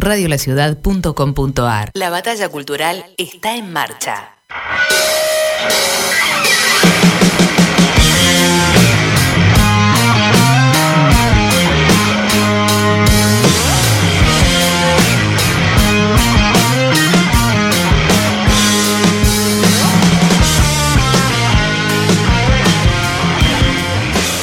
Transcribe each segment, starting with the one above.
radiolaciudad.com.ar. La batalla cultural está en marcha.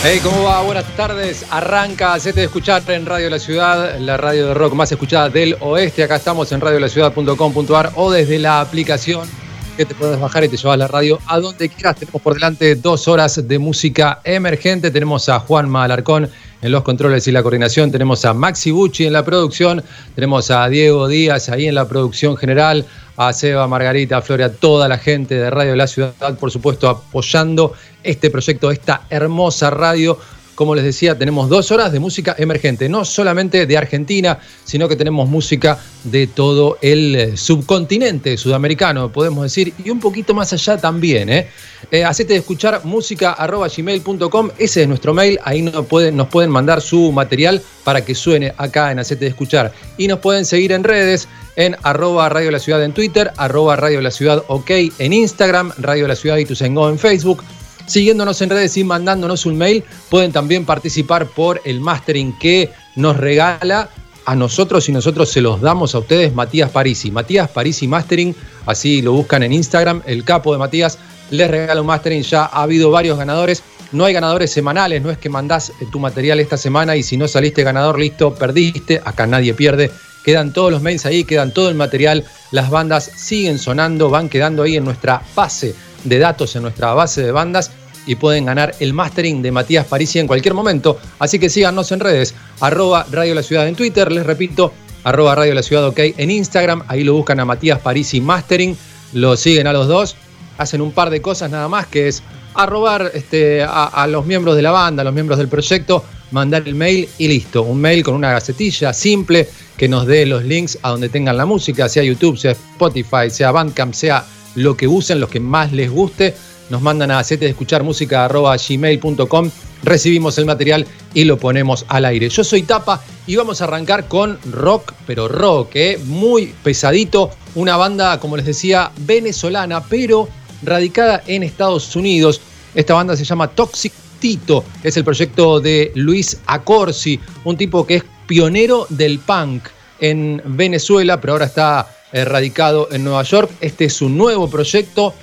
Hey, ¿cómo va? Buenas tardes. Arranca, hacete de escuchar en Radio La Ciudad, la radio de rock más escuchada del oeste. Acá estamos en radiolaciudad.com.ar o desde la aplicación que te puedes bajar y te llevas la radio a donde quieras. Tenemos por delante dos horas de música emergente. Tenemos a Juan Malarcón en los controles y la coordinación. Tenemos a Maxi Bucci en la producción. Tenemos a Diego Díaz ahí en la producción general. A Seba, Margarita, a Floria, toda la gente de Radio La Ciudad, por supuesto, apoyando este proyecto, esta hermosa radio. Como les decía, tenemos dos horas de música emergente, no solamente de Argentina, sino que tenemos música de todo el eh, subcontinente sudamericano, podemos decir, y un poquito más allá también. ¿eh? eh de escuchar música.gmail.com, ese es nuestro mail, ahí nos pueden, mandar su material para que suene acá en Hacete de escuchar. Y nos pueden seguir en redes, en arroba Radio La Ciudad en Twitter, arroba Radio La Ciudad OK en Instagram, Radio La Ciudad y Tusengo en Facebook siguiéndonos en redes y mandándonos un mail. Pueden también participar por el mastering que nos regala a nosotros y nosotros se los damos a ustedes Matías Parisi. Matías Parisi Mastering, así lo buscan en Instagram, el capo de Matías les regala un mastering. Ya ha habido varios ganadores. No hay ganadores semanales, no es que mandás eh, tu material esta semana y si no saliste ganador, listo, perdiste. Acá nadie pierde. Quedan todos los mails ahí, quedan todo el material. Las bandas siguen sonando, van quedando ahí en nuestra base de datos en nuestra base de bandas y pueden ganar el mastering de Matías Parisi en cualquier momento. Así que síganos en redes, arroba Radio La Ciudad en Twitter, les repito, arroba Radio La Ciudad OK en Instagram, ahí lo buscan a Matías Parisi Mastering, lo siguen a los dos, hacen un par de cosas nada más, que es arrobar este, a, a los miembros de la banda, a los miembros del proyecto, mandar el mail y listo, un mail con una gacetilla simple que nos dé los links a donde tengan la música, sea YouTube, sea Spotify, sea Bandcamp, sea lo que usen, lo que más les guste. Nos mandan a hacete de escuchar música gmail.com, recibimos el material y lo ponemos al aire. Yo soy Tapa y vamos a arrancar con rock, pero rock, ¿eh? muy pesadito. Una banda, como les decía, venezolana, pero radicada en Estados Unidos. Esta banda se llama Toxic Tito, es el proyecto de Luis Acorsi, un tipo que es pionero del punk en Venezuela, pero ahora está radicado en Nueva York. Este es un nuevo proyecto.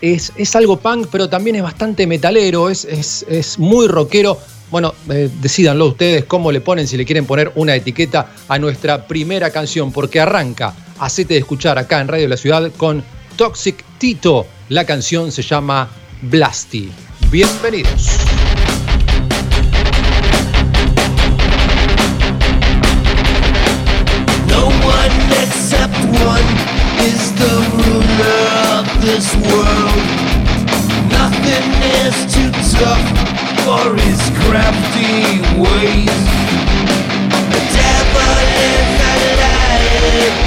Es, es algo punk, pero también es bastante metalero, es, es, muy rockero. Bueno, eh, decidanlo ustedes cómo le ponen, si le quieren poner una etiqueta a nuestra primera canción, porque arranca, hacete de escuchar acá en Radio La Ciudad con Toxic Tito. La canción se llama Blasty. Bienvenidos. This world. Nothing is too tough for his crafty ways. The devil is alive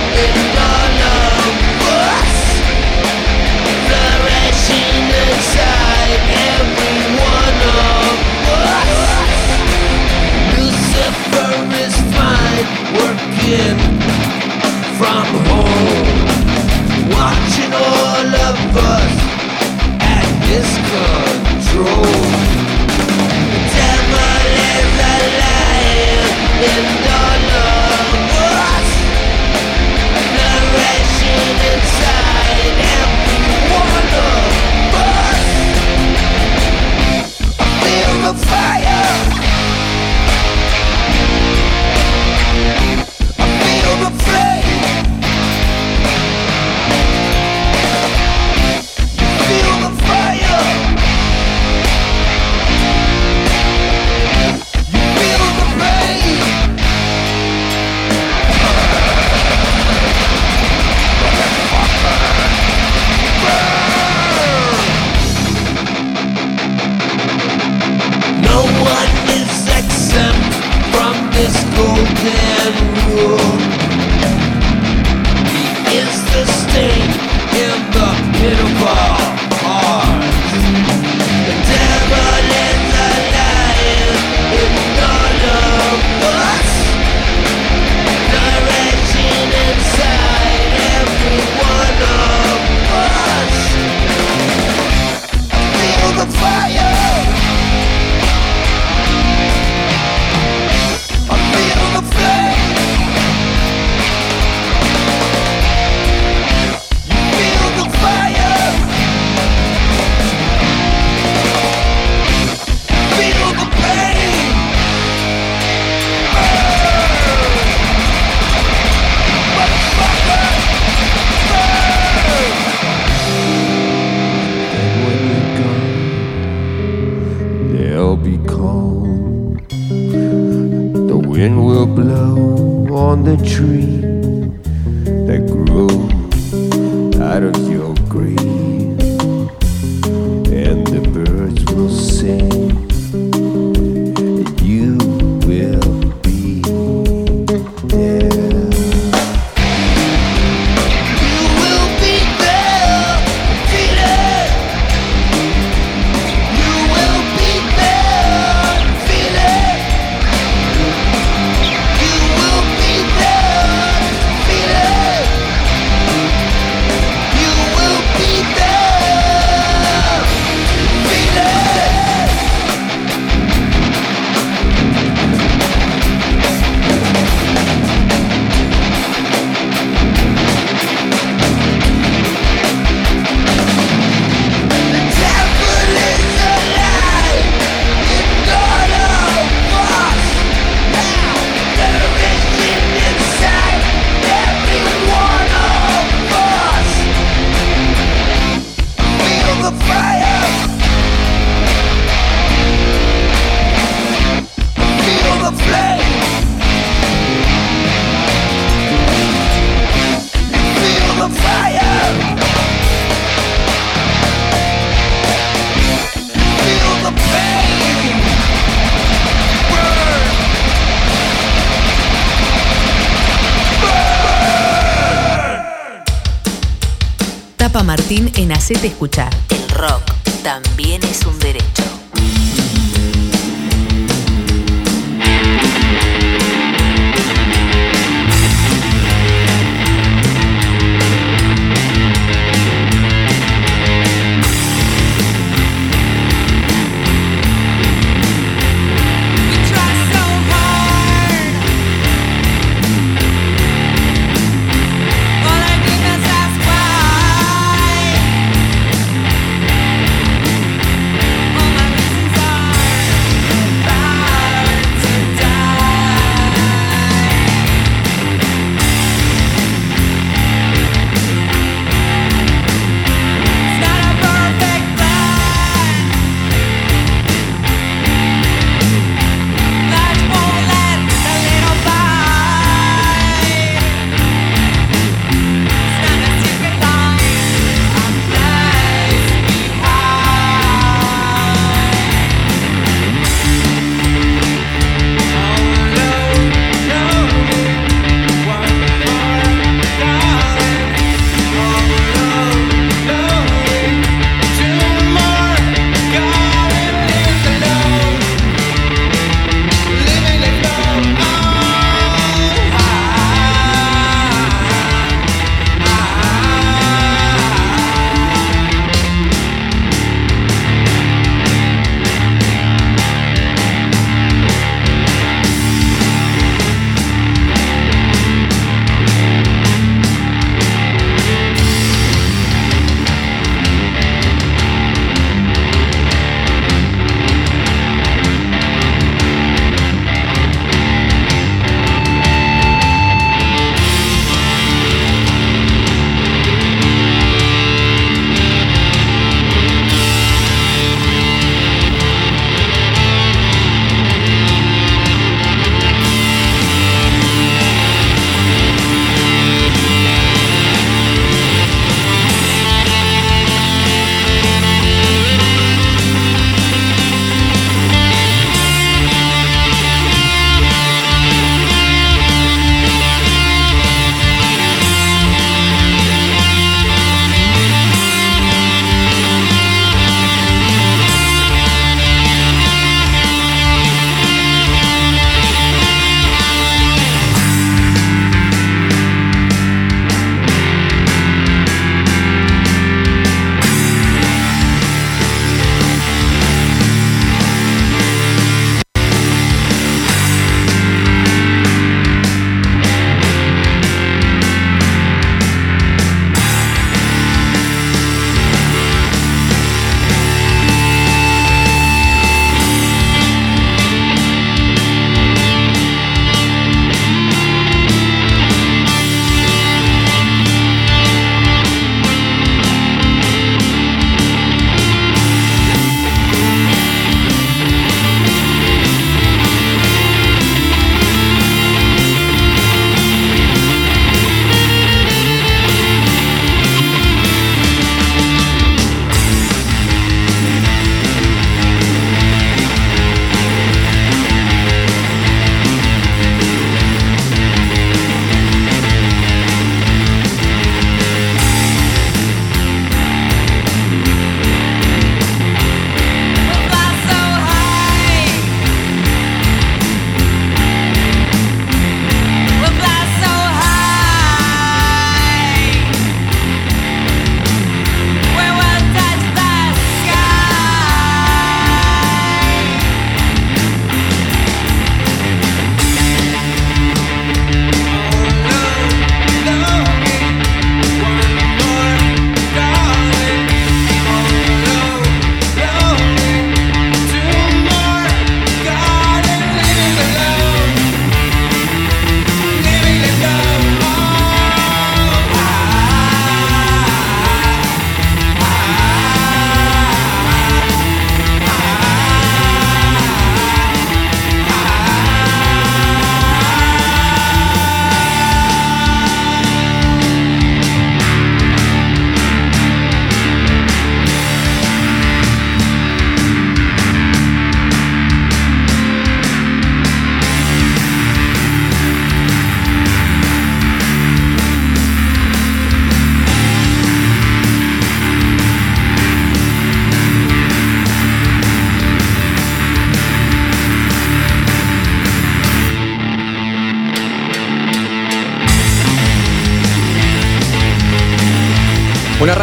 Hacete Escuchar.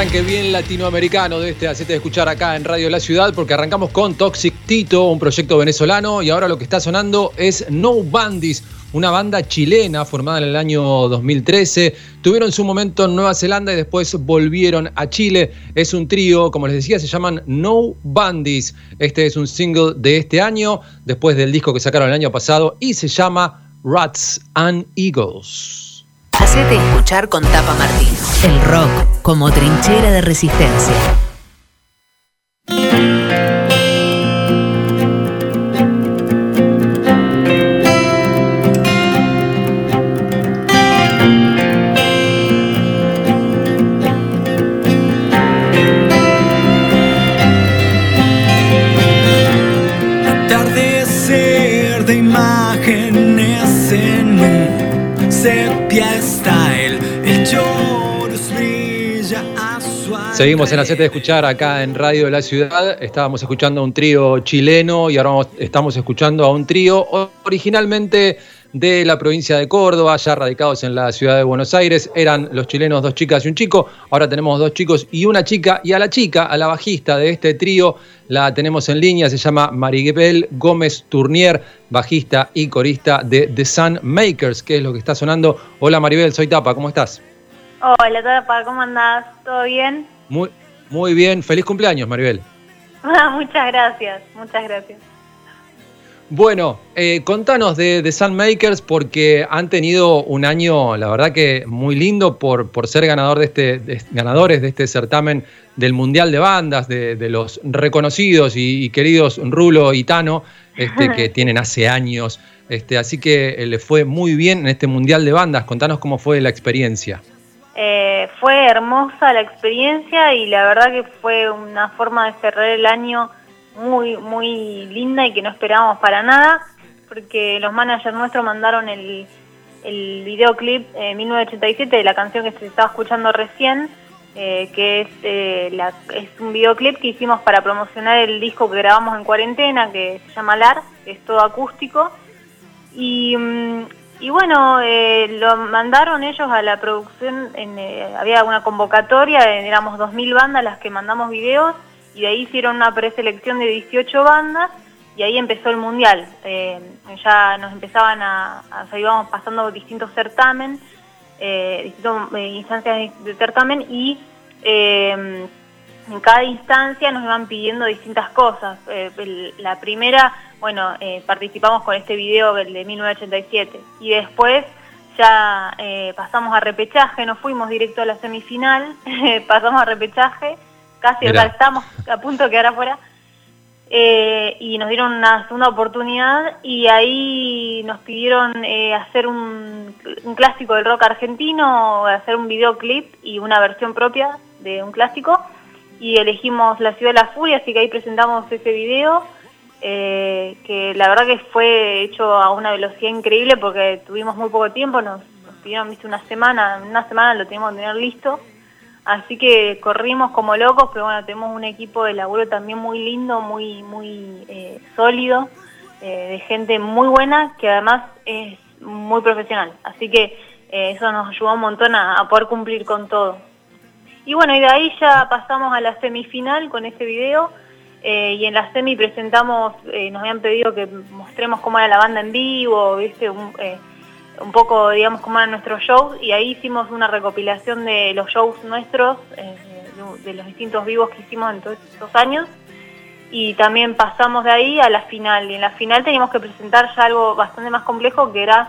Arranque bien latinoamericano de este Hacete de escuchar acá en Radio La Ciudad, porque arrancamos con Toxic Tito, un proyecto venezolano, y ahora lo que está sonando es No Bandis, una banda chilena formada en el año 2013. Tuvieron su momento en Nueva Zelanda y después volvieron a Chile. Es un trío, como les decía, se llaman No Bandis. Este es un single de este año, después del disco que sacaron el año pasado, y se llama Rats and Eagles. Hacete escuchar con Tapa Martín. El rock como trinchera de resistencia. Seguimos en Hacete de escuchar acá en Radio de la Ciudad. Estábamos escuchando a un trío chileno y ahora estamos escuchando a un trío originalmente de la provincia de Córdoba, ya radicados en la ciudad de Buenos Aires. Eran los chilenos dos chicas y un chico. Ahora tenemos dos chicos y una chica. Y a la chica, a la bajista de este trío, la tenemos en línea. Se llama Maribel Gómez Tournier, bajista y corista de The Sun Makers, que es lo que está sonando. Hola Maribel, soy Tapa, ¿cómo estás? Hola, Tapa, ¿cómo andás? ¿Todo bien? Muy, muy bien, feliz cumpleaños Maribel. muchas gracias, muchas gracias. Bueno, eh, contanos de, de Sun Makers porque han tenido un año, la verdad que muy lindo por, por ser ganador de este, de- ganadores de este certamen del Mundial de Bandas, de, de los reconocidos y, y queridos Rulo y Tano, este, que tienen hace años. Este, así que eh, le fue muy bien en este Mundial de Bandas. Contanos cómo fue la experiencia. Eh, fue hermosa la experiencia y la verdad que fue una forma de cerrar el año muy, muy linda y que no esperábamos para nada, porque los managers nuestros mandaron el, el videoclip eh, 1987 de la canción que se estaba escuchando recién, eh, que es, eh, la- es un videoclip que hicimos para promocionar el disco que grabamos en cuarentena, que se llama LAR, que es todo acústico. Y, mm, y bueno, eh, lo mandaron ellos a la producción, en, eh, había una convocatoria, eh, éramos 2.000 bandas las que mandamos videos, y de ahí hicieron una preselección de 18 bandas, y ahí empezó el mundial. Eh, ya nos empezaban a, o sea, íbamos pasando distintos certámenes, eh, distintas instancias de, certamen, y en cada instancia nos iban pidiendo distintas cosas. La primera, bueno, eh, participamos con este video el de 1987 y después ya eh, pasamos a repechaje, no fuimos directo a la semifinal, pasamos a repechaje, casi, estamos a punto de quedar afuera. Eh, y nos dieron una segunda oportunidad y ahí nos pidieron eh, hacer un, un clásico del rock argentino, hacer un videoclip y una versión propia de un clásico y elegimos La Ciudad de la Furia, así que ahí presentamos ese video eh, que la verdad que fue hecho a una velocidad increíble porque tuvimos muy poco tiempo, nos, nos pidieron viste, una semana, una semana lo teníamos que tener listo. Así que corrimos como locos, pero bueno, tenemos un equipo de laburo también muy lindo, muy muy eh, sólido, eh, de gente muy buena que además es muy profesional. Así que eso nos ayudó un montón a, a poder cumplir con todo. Y bueno, y de ahí ya pasamos a la semifinal con ese video. Eh, y en la semi presentamos, eh, nos habían pedido que mostremos cómo era la banda en vivo, ¿viste? Un, eh, un poco, digamos, cómo eran nuestros shows. Y ahí hicimos una recopilación de los shows nuestros, de, de los distintos vivos que hicimos en todos estos años. Y también pasamos de ahí a la final. Y en la final teníamos que presentar ya algo bastante más complejo, que era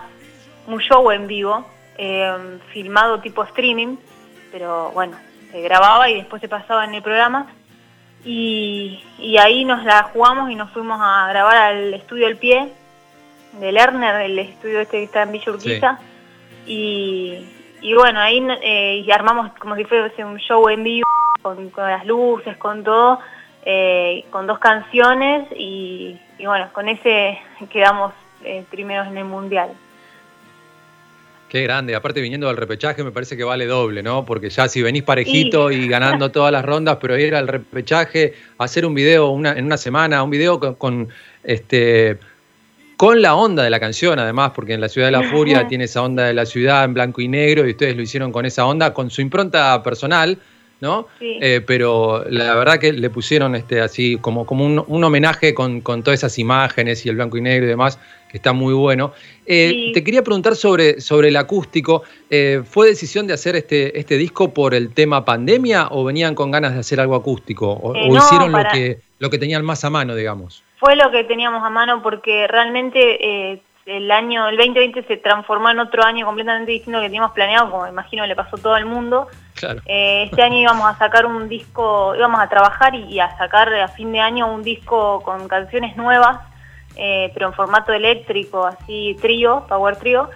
un show en vivo, eh, filmado tipo streaming, pero bueno, se grababa y después se pasaba en el programa. Y, y ahí nos la jugamos y nos fuimos a grabar al estudio El Pie de Lerner, el estudio este que está en Villa Urquiza. Y, y bueno, ahí eh, y armamos como si fuese un show en vivo, con, con las luces, con todo, eh, con dos canciones y, y bueno, con ese quedamos eh, primeros en el Mundial. Qué grande, aparte viniendo del repechaje me parece que vale doble, ¿no? Porque ya si venís parejito y ganando todas las rondas, pero ir al repechaje, hacer un video una- en una semana, un video con, con, este con la onda de la canción además, porque en la Ciudad de la Furia tiene esa onda de la ciudad en blanco y negro y ustedes lo hicieron con esa onda, con su impronta personal, ¿no? Sí. Eh, pero la verdad que le pusieron este, así como, como un, un homenaje con, con todas esas imágenes y el blanco y negro y demás, que está muy bueno. Eh, Sí. Te quería preguntar sobre, sobre el acústico. Eh, ¿Fue decisión de hacer este, este disco por el tema pandemia o venían con ganas de hacer algo acústico? ¿O, Eh, o no, hicieron para- lo, que, lo que tenían más a mano, digamos? Fue lo que teníamos a mano porque realmente eh, el año, el 2020 se transformó en otro año completamente distinto que teníamos planeado, como imagino le pasó a todo el mundo. Claro. Eh, este año íbamos a sacar un disco, íbamos a trabajar y, y a sacar a fin de año un disco con canciones nuevas, eh, pero en formato eléctrico, así trío, power trío.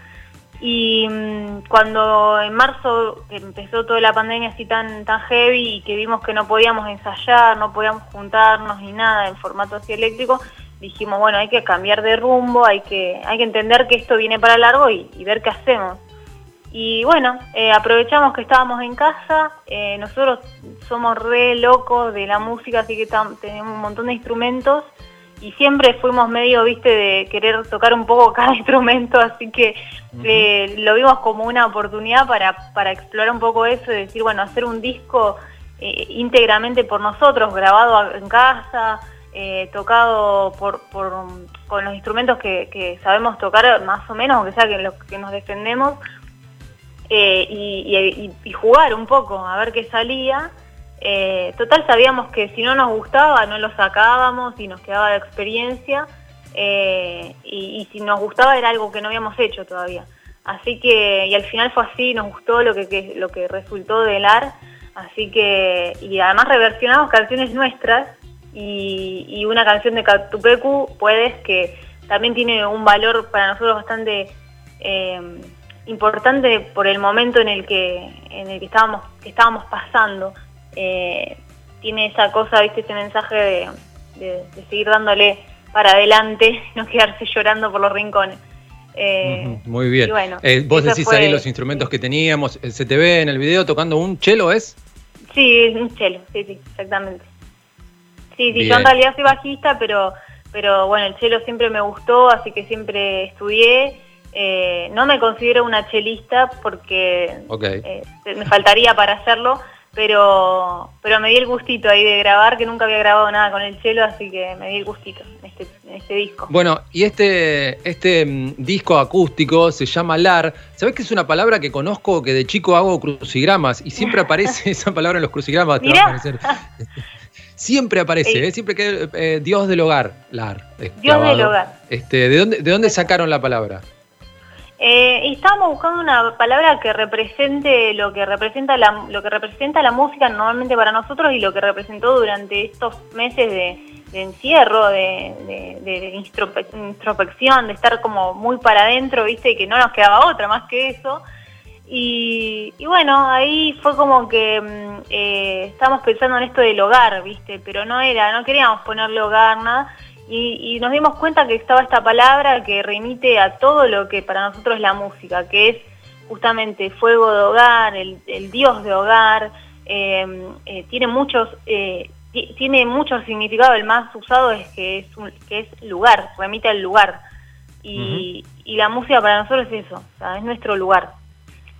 Y mm, cuando en marzo empezó toda la pandemia así tan, heavy y que vimos que no podíamos ensayar, no podíamos juntarnos ni nada en formato así eléctrico, dijimos, bueno, hay que cambiar de rumbo, hay que, hay que entender que esto viene para largo y, ver qué hacemos. Y bueno, eh, aprovechamos que estábamos en casa, eh, nosotros somos re locos de la música, así que tenemos un montón de instrumentos y siempre fuimos medio, viste, de querer tocar un poco cada instrumento, así que eh, lo vimos como una oportunidad para, para explorar un poco eso y decir, bueno, hacer un disco eh, íntegramente por nosotros, grabado en casa, eh, tocado por, por, con los instrumentos que, que sabemos tocar más o menos, aunque sea que los que nos defendemos, y, y- y- y jugar un poco, a ver qué salía. Eh, total sabíamos que si no nos gustaba no lo sacábamos y nos quedaba de experiencia eh, y, si nos gustaba era algo que no habíamos hecho todavía. Así que, y al final fue así, nos gustó lo que, que- lo que resultó del AR, así que, y además reversionamos canciones nuestras y, una canción de Catupecu, Puedes, que también tiene un valor para nosotros bastante eh, importante por el momento en el que, en el que estábamos, que estábamos pasando. Eh, tiene esa cosa, viste, ese mensaje de, de- de seguir dándole para adelante, no quedarse llorando por los rincones. Eh, Muy bien. bueno, Eh, vos decís fue- ahí los instrumentos que teníamos. eh, ¿Se te ve en el video tocando un chelo, es? Sí, un cello, sí, sí, exactamente. Sí, sí, Bien. yo en realidad soy bajista, pero, pero bueno, el cello siempre me gustó, así que siempre estudié. Eh, no me considero una chelista porque eh, me faltaría para hacerlo, pero, pero me di el gustito ahí de grabar, que nunca había grabado nada con el cello, así que me di el gustito en este, en este disco. Bueno, y este, este mm, disco acústico se llama LAR. ¿Sabés que es una palabra que conozco que de chico hago crucigramas y siempre aparece esa palabra en los crucigramas? te va a aparecer. Siempre aparece. ¿eh? siempre que eh, Dios del hogar, LAR. Dios del hogar. Este, ¿de, dónde, ¿De dónde sacaron la palabra? Eh, y estábamos buscando una palabra que represente lo que representa la, lo que representa la música normalmente para nosotros y lo que representó durante estos meses de, encierro, de, de- de introspección, de estar como muy para adentro, viste, que no nos quedaba otra más que eso. Y, y bueno, ahí fue como que mm, eh, estábamos pensando en esto del hogar, viste, pero no era, no queríamos ponerle hogar, nada. Y, y nos dimos cuenta que estaba esta palabra que remite a todo lo que para nosotros es la música, que es justamente fuego de hogar, el, el dios de hogar, eh, eh, tiene muchos eh, ti- tiene mucho significado, el más usado es que es, un- que es lugar, remite al lugar. Y, y la música para nosotros es eso, o sea, es nuestro lugar.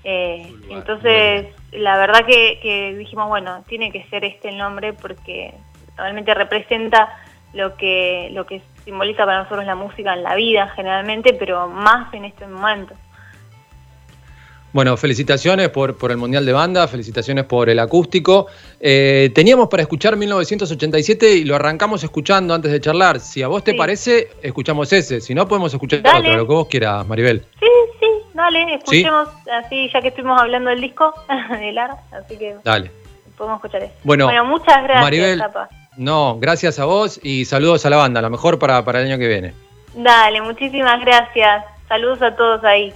Eh, lugar, entonces, la verdad que, que dijimos, bueno, tiene que ser este el nombre porque realmente representa lo que, lo que simboliza para nosotros la música en la vida generalmente, pero más en este momento. Bueno, felicitaciones por, por el Mundial de Banda, felicitaciones por el acústico. Eh, teníamos para escuchar 1987 y lo arrancamos escuchando antes de charlar. Si a vos te Sí. parece, escuchamos ese. Si no, podemos escuchar Dale. otro, lo que vos quieras, Maribel. Sí, sí, dale, escuchemos así, ya que estuvimos hablando del disco de Lara, así que Dale. podemos escuchar eso. Bueno, muchas gracias, Maribel. Zapa. No, gracias a vos y saludos a la banda. A lo mejor para, para el año que viene. Dale, muchísimas gracias. Saludos a todos ahí.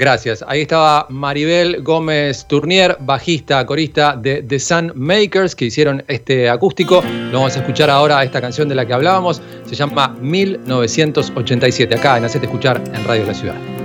Gracias. Ahí estaba Maribel Gómez Tournier, bajista, corista de The Sun Makers, que hicieron este acústico. Lo vamos a escuchar ahora, esta canción de la que hablábamos. Se llama 1987, acá en Hacete Escuchar en Radio La Ciudad.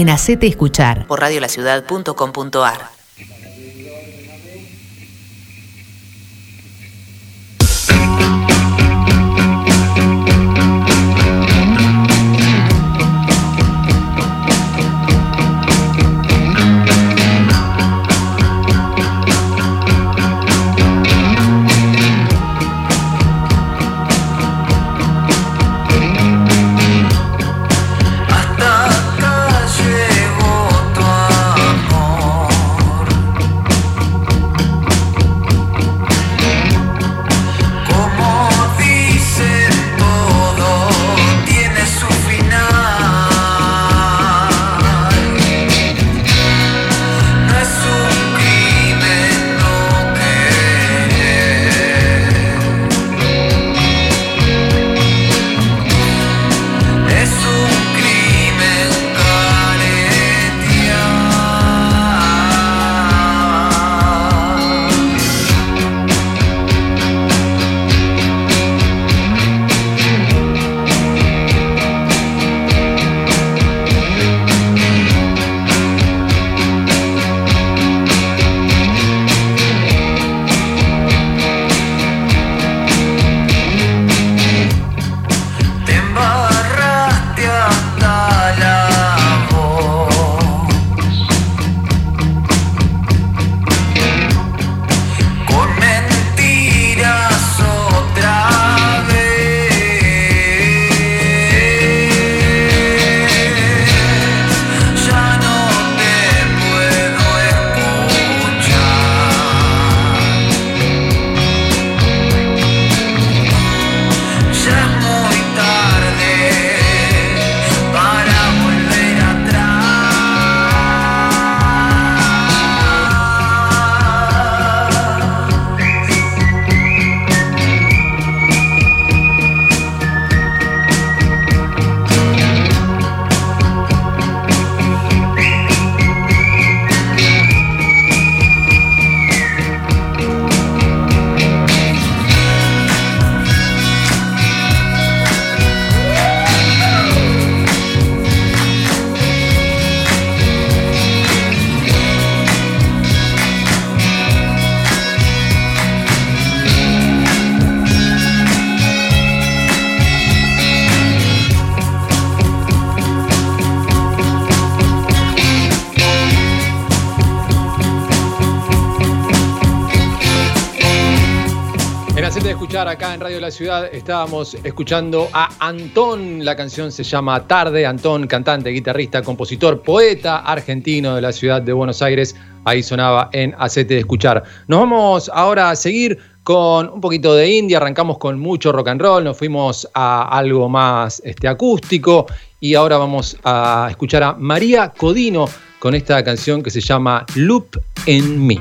En Hacete Escuchar por radiolaciudad.com.ar. escuchar acá en Radio La Ciudad. Estábamos escuchando a Antón. La canción se llama Tarde. Antón, cantante, guitarrista, compositor, poeta argentino de la ciudad de Buenos Aires. Ahí sonaba en Hacete de escuchar. Nos vamos ahora a seguir con un poquito de indie. Arrancamos con mucho rock and roll. Nos fuimos a algo más este, acústico. Y ahora vamos a escuchar a María Codino con esta canción que se llama Loop en mí.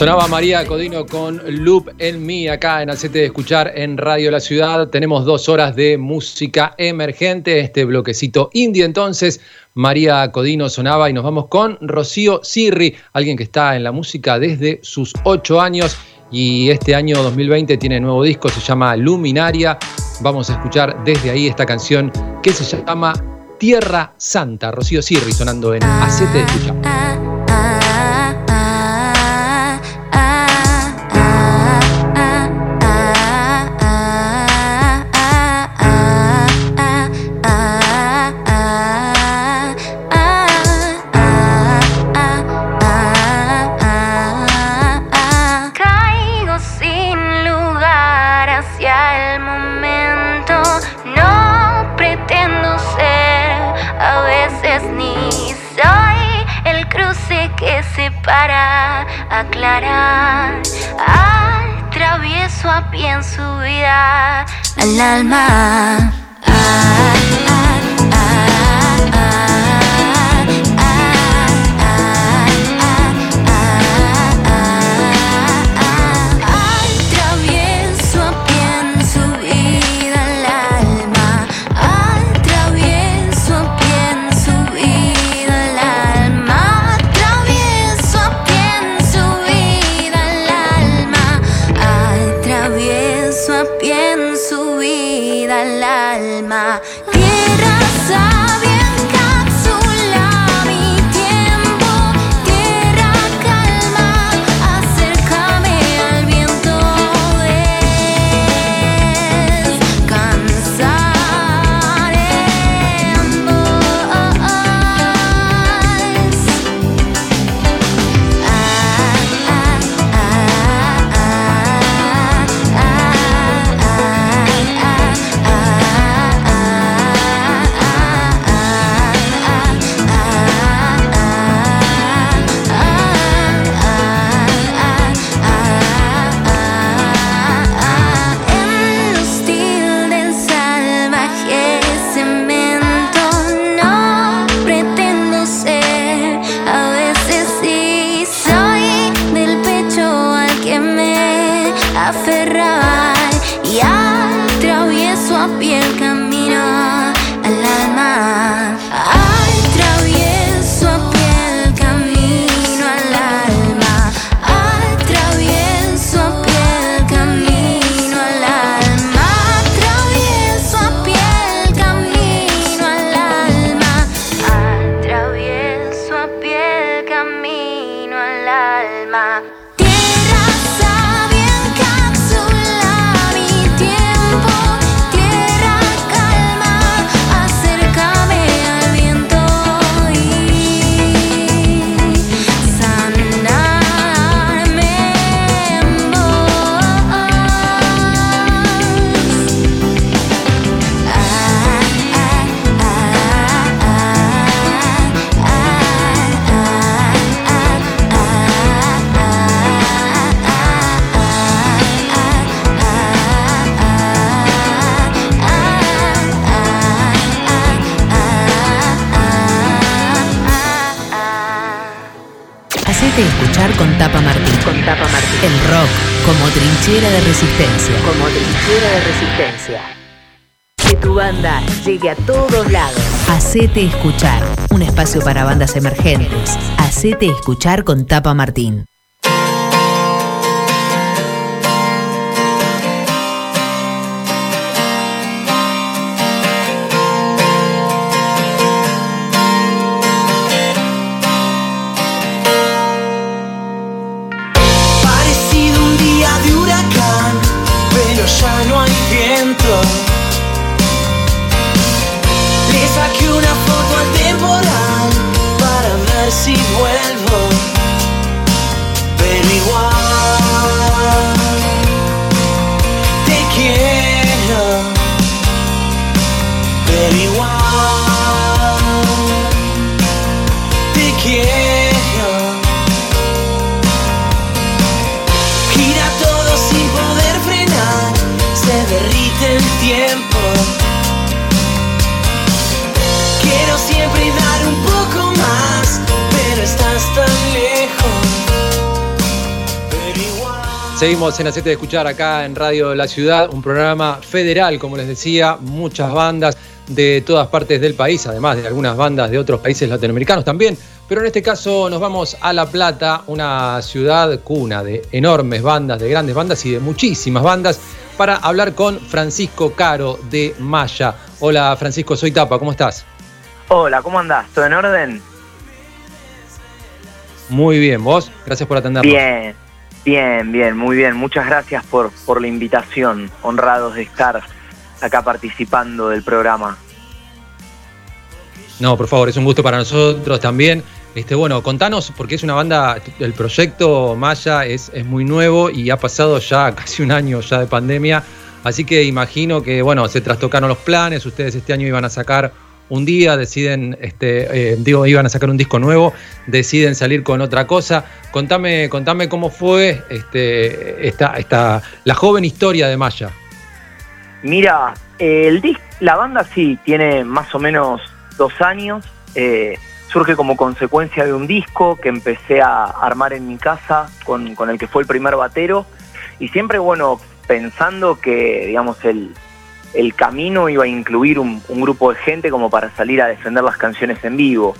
Sonaba María Codino con Loop en mí acá en Hacete de Escuchar en Radio La Ciudad. Tenemos dos horas de música emergente, este bloquecito indie. Entonces, María Codino sonaba y nos vamos con Rocío Sirri, alguien que está en la música desde sus ocho años y este año 2020 tiene nuevo disco, se llama Luminaria. Vamos a escuchar desde ahí esta canción que se llama Tierra Santa. Rocío Sirri sonando en Hacete de Escuchar. Pie en su vida al alma. Rock como trinchera de resistencia. Como trinchera de resistencia. Que tu banda llegue a todos lados. Hacete escuchar. Un espacio para bandas emergentes. Hacete escuchar con Tapa Martín. Seguimos en Hacete de Escuchar acá en Radio La Ciudad, un programa federal, como les decía, muchas bandas de todas partes del país, además de algunas bandas de otros países latinoamericanos también. Pero en este caso nos vamos a La Plata, una ciudad cuna de enormes bandas, de grandes bandas y de muchísimas bandas, para hablar con Francisco Caro de Maya. Hola Francisco, soy Tapa, ¿cómo estás? Hola, ¿cómo andás? ¿Todo en orden? Muy bien, ¿vos? Gracias por atendernos. Bien, bien, bien, muy bien. Muchas gracias por, por la invitación. Honrados de estar acá participando del programa. No, por favor, es un gusto para nosotros también. Este, bueno, contanos, porque es una banda, el proyecto Maya es, es muy nuevo y ha pasado ya casi un año ya de pandemia, así que imagino que, bueno, se trastocaron los planes, ustedes este año iban a sacar un día, deciden, este, eh, digo, iban a sacar un disco nuevo, deciden salir con otra cosa. Contame, contame cómo fue este, esta, esta, la joven historia de Maya. Mira, el la banda sí tiene más o menos dos años. eh, surge como consecuencia de un disco que empecé a armar en mi casa con, con el que fue el primer batero. Y siempre, bueno, pensando que, digamos, el, el camino iba a incluir un, grupo de gente como para salir a defender las canciones en vivo.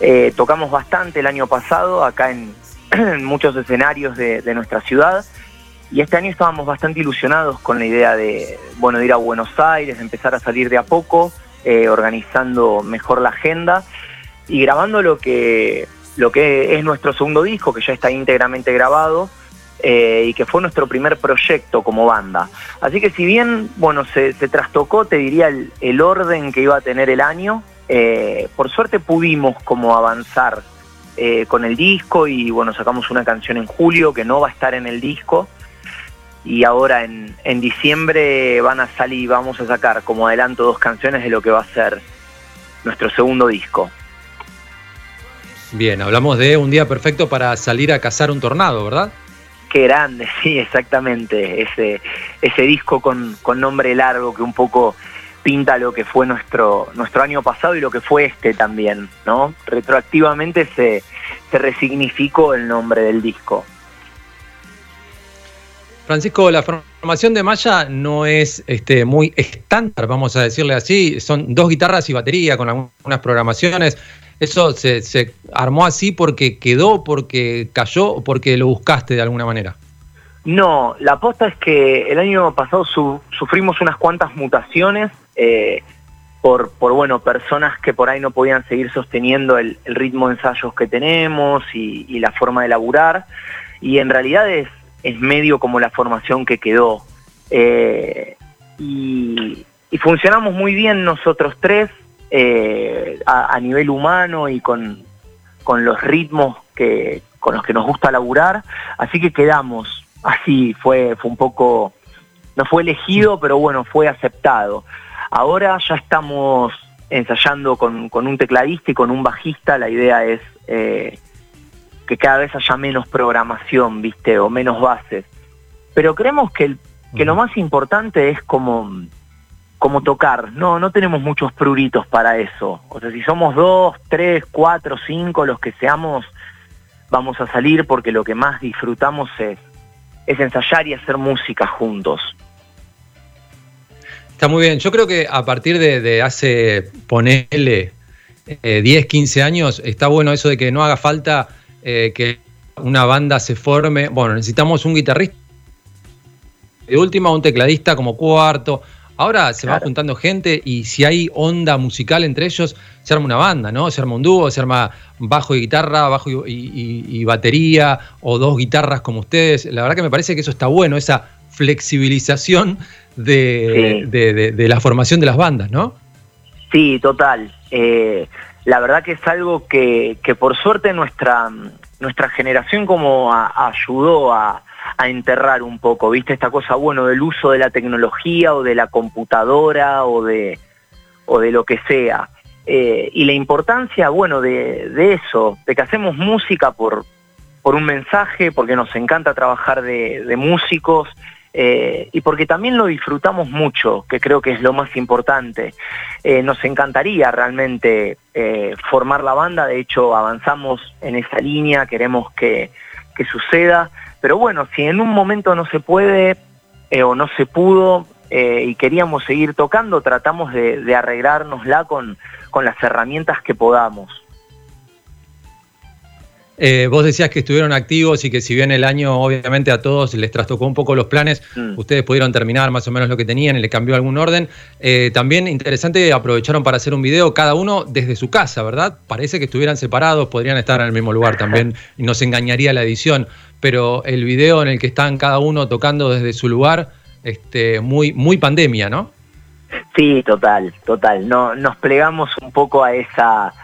Eh, tocamos bastante el año pasado acá en, muchos escenarios de, nuestra ciudad. Y este año estábamos bastante ilusionados con la idea de, bueno, de ir a Buenos Aires, empezar a salir de a poco, eh, organizando mejor la agenda y grabando lo que, lo que es nuestro segundo disco, que ya está íntegramente grabado eh, y que fue nuestro primer proyecto como banda. Así que si bien, bueno, se, trastocó, te diría, el, el orden que iba a tener el año, eh, por suerte pudimos como avanzar eh, con el disco y bueno, sacamos una canción en julio que no va a estar en el disco y ahora en, en diciembre van a salir, vamos a sacar como adelanto dos canciones de lo que va a ser nuestro segundo disco. Bien, hablamos de un día perfecto para salir a cazar un tornado, ¿verdad? Qué grande, sí, exactamente. Ese, ese disco con, con nombre largo que un poco pinta lo que fue nuestro, nuestro año pasado y lo que fue este también, ¿no? Retroactivamente se, se resignificó el nombre del disco. Francisco, la formación de Maya no es este, muy estándar, vamos a decirle así. Son dos guitarras y batería con algunas programaciones. ¿Eso se, armó así porque quedó, porque cayó o porque lo buscaste de alguna manera? No, la aposta es que el año pasado su- sufrimos unas cuantas mutaciones eh, por, por, bueno, personas que por ahí no podían seguir sosteniendo el, ritmo de ensayos que tenemos y, la forma de laburar. Y en realidad es, medio como la formación que quedó. Eh, y funcionamos muy bien nosotros tres eh, a, a nivel humano y con, con los ritmos que, con los que nos gusta laburar, así que quedamos. Así, fue, fue un poco, no fue elegido, pero bueno, fue aceptado. Ahora ya estamos ensayando con, con un tecladista y con un bajista, la idea es eh, que cada vez haya menos programación, viste, o menos bases. Pero creemos que, el, que lo más importante es como, como tocar, no, no tenemos muchos pruritos para eso. O sea, si somos dos, tres, cuatro, cinco, los que seamos, vamos a salir porque lo que más disfrutamos es, ensayar y hacer música juntos. Está muy bien. Yo creo que a partir de, de hace, ponele, eh, 10, 15 años, está bueno eso de que no haga falta eh, que una banda se forme. Bueno, necesitamos un guitarrista. De última, un tecladista como cuarto. Ahora se va juntando gente y si hay onda musical entre ellos, se arma una banda, ¿no? Se arma un dúo, se arma bajo y guitarra, bajo y, y- y batería, o dos guitarras como ustedes. La verdad que me parece que eso está bueno, esa flexibilización de, Sí. de- de- de la formación de las bandas, ¿no? Sí, total. Eh, la verdad que es algo que, que por suerte nuestra, nuestra generación como a- ayudó a, a enterrar un poco, ¿viste? Esta cosa, bueno, del uso de la tecnología o de la computadora o de, o de lo que sea. Eh, y la importancia, bueno, de, de eso, de que hacemos música por, por un mensaje, porque nos encanta trabajar de, músicos eh, y porque también lo disfrutamos mucho, que creo que es lo más importante. Eh, nos encantaría realmente formar la banda, de hecho avanzamos en esa línea, queremos que, que suceda, pero bueno, si en un momento no se puede eh, o no se pudo eh, y queríamos seguir tocando, tratamos de, de arreglárnosla con, con las herramientas que podamos. Eh, vos decías que estuvieron activos y que si bien el año obviamente a todos les trastocó un poco los planes, Mm. ustedes pudieron terminar más o menos lo que tenían y le cambió algún orden. Eh, también interesante, aprovecharon para hacer un video cada uno desde su casa, ¿verdad? Parece que estuvieran separados, podrían estar en el mismo lugar también y nos engañaría la edición, pero el video en el que están cada uno tocando desde su lugar, este, muy, muy pandemia, ¿no? Sí, total, total. No, nos plegamos un poco a esa,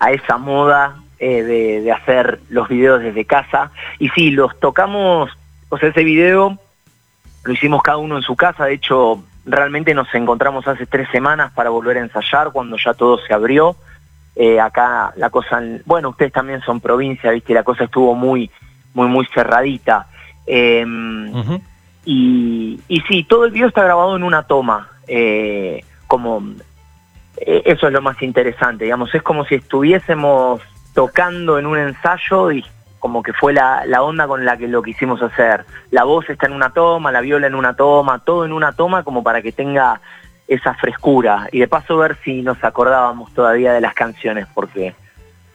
a esa moda eh, de, hacer los videos desde casa. Y sí, los tocamos, o sea, ese video lo hicimos cada uno en su casa. De hecho, realmente nos encontramos hace tres semanas para volver a ensayar cuando ya todo se abrió. Eh, acá la cosa, bueno, ustedes también son provincia, viste, la cosa estuvo muy, muy, muy cerradita. Em, y, y sí, todo el video está grabado en una toma, eh, como eh, eso es lo más interesante, digamos, es como si estuviésemos tocando en un ensayo y como que fue la, la onda con la que lo quisimos hacer. La voz está en una toma, la viola en una toma, todo en una toma como para que tenga esa frescura y de paso ver si nos acordábamos todavía de las canciones porque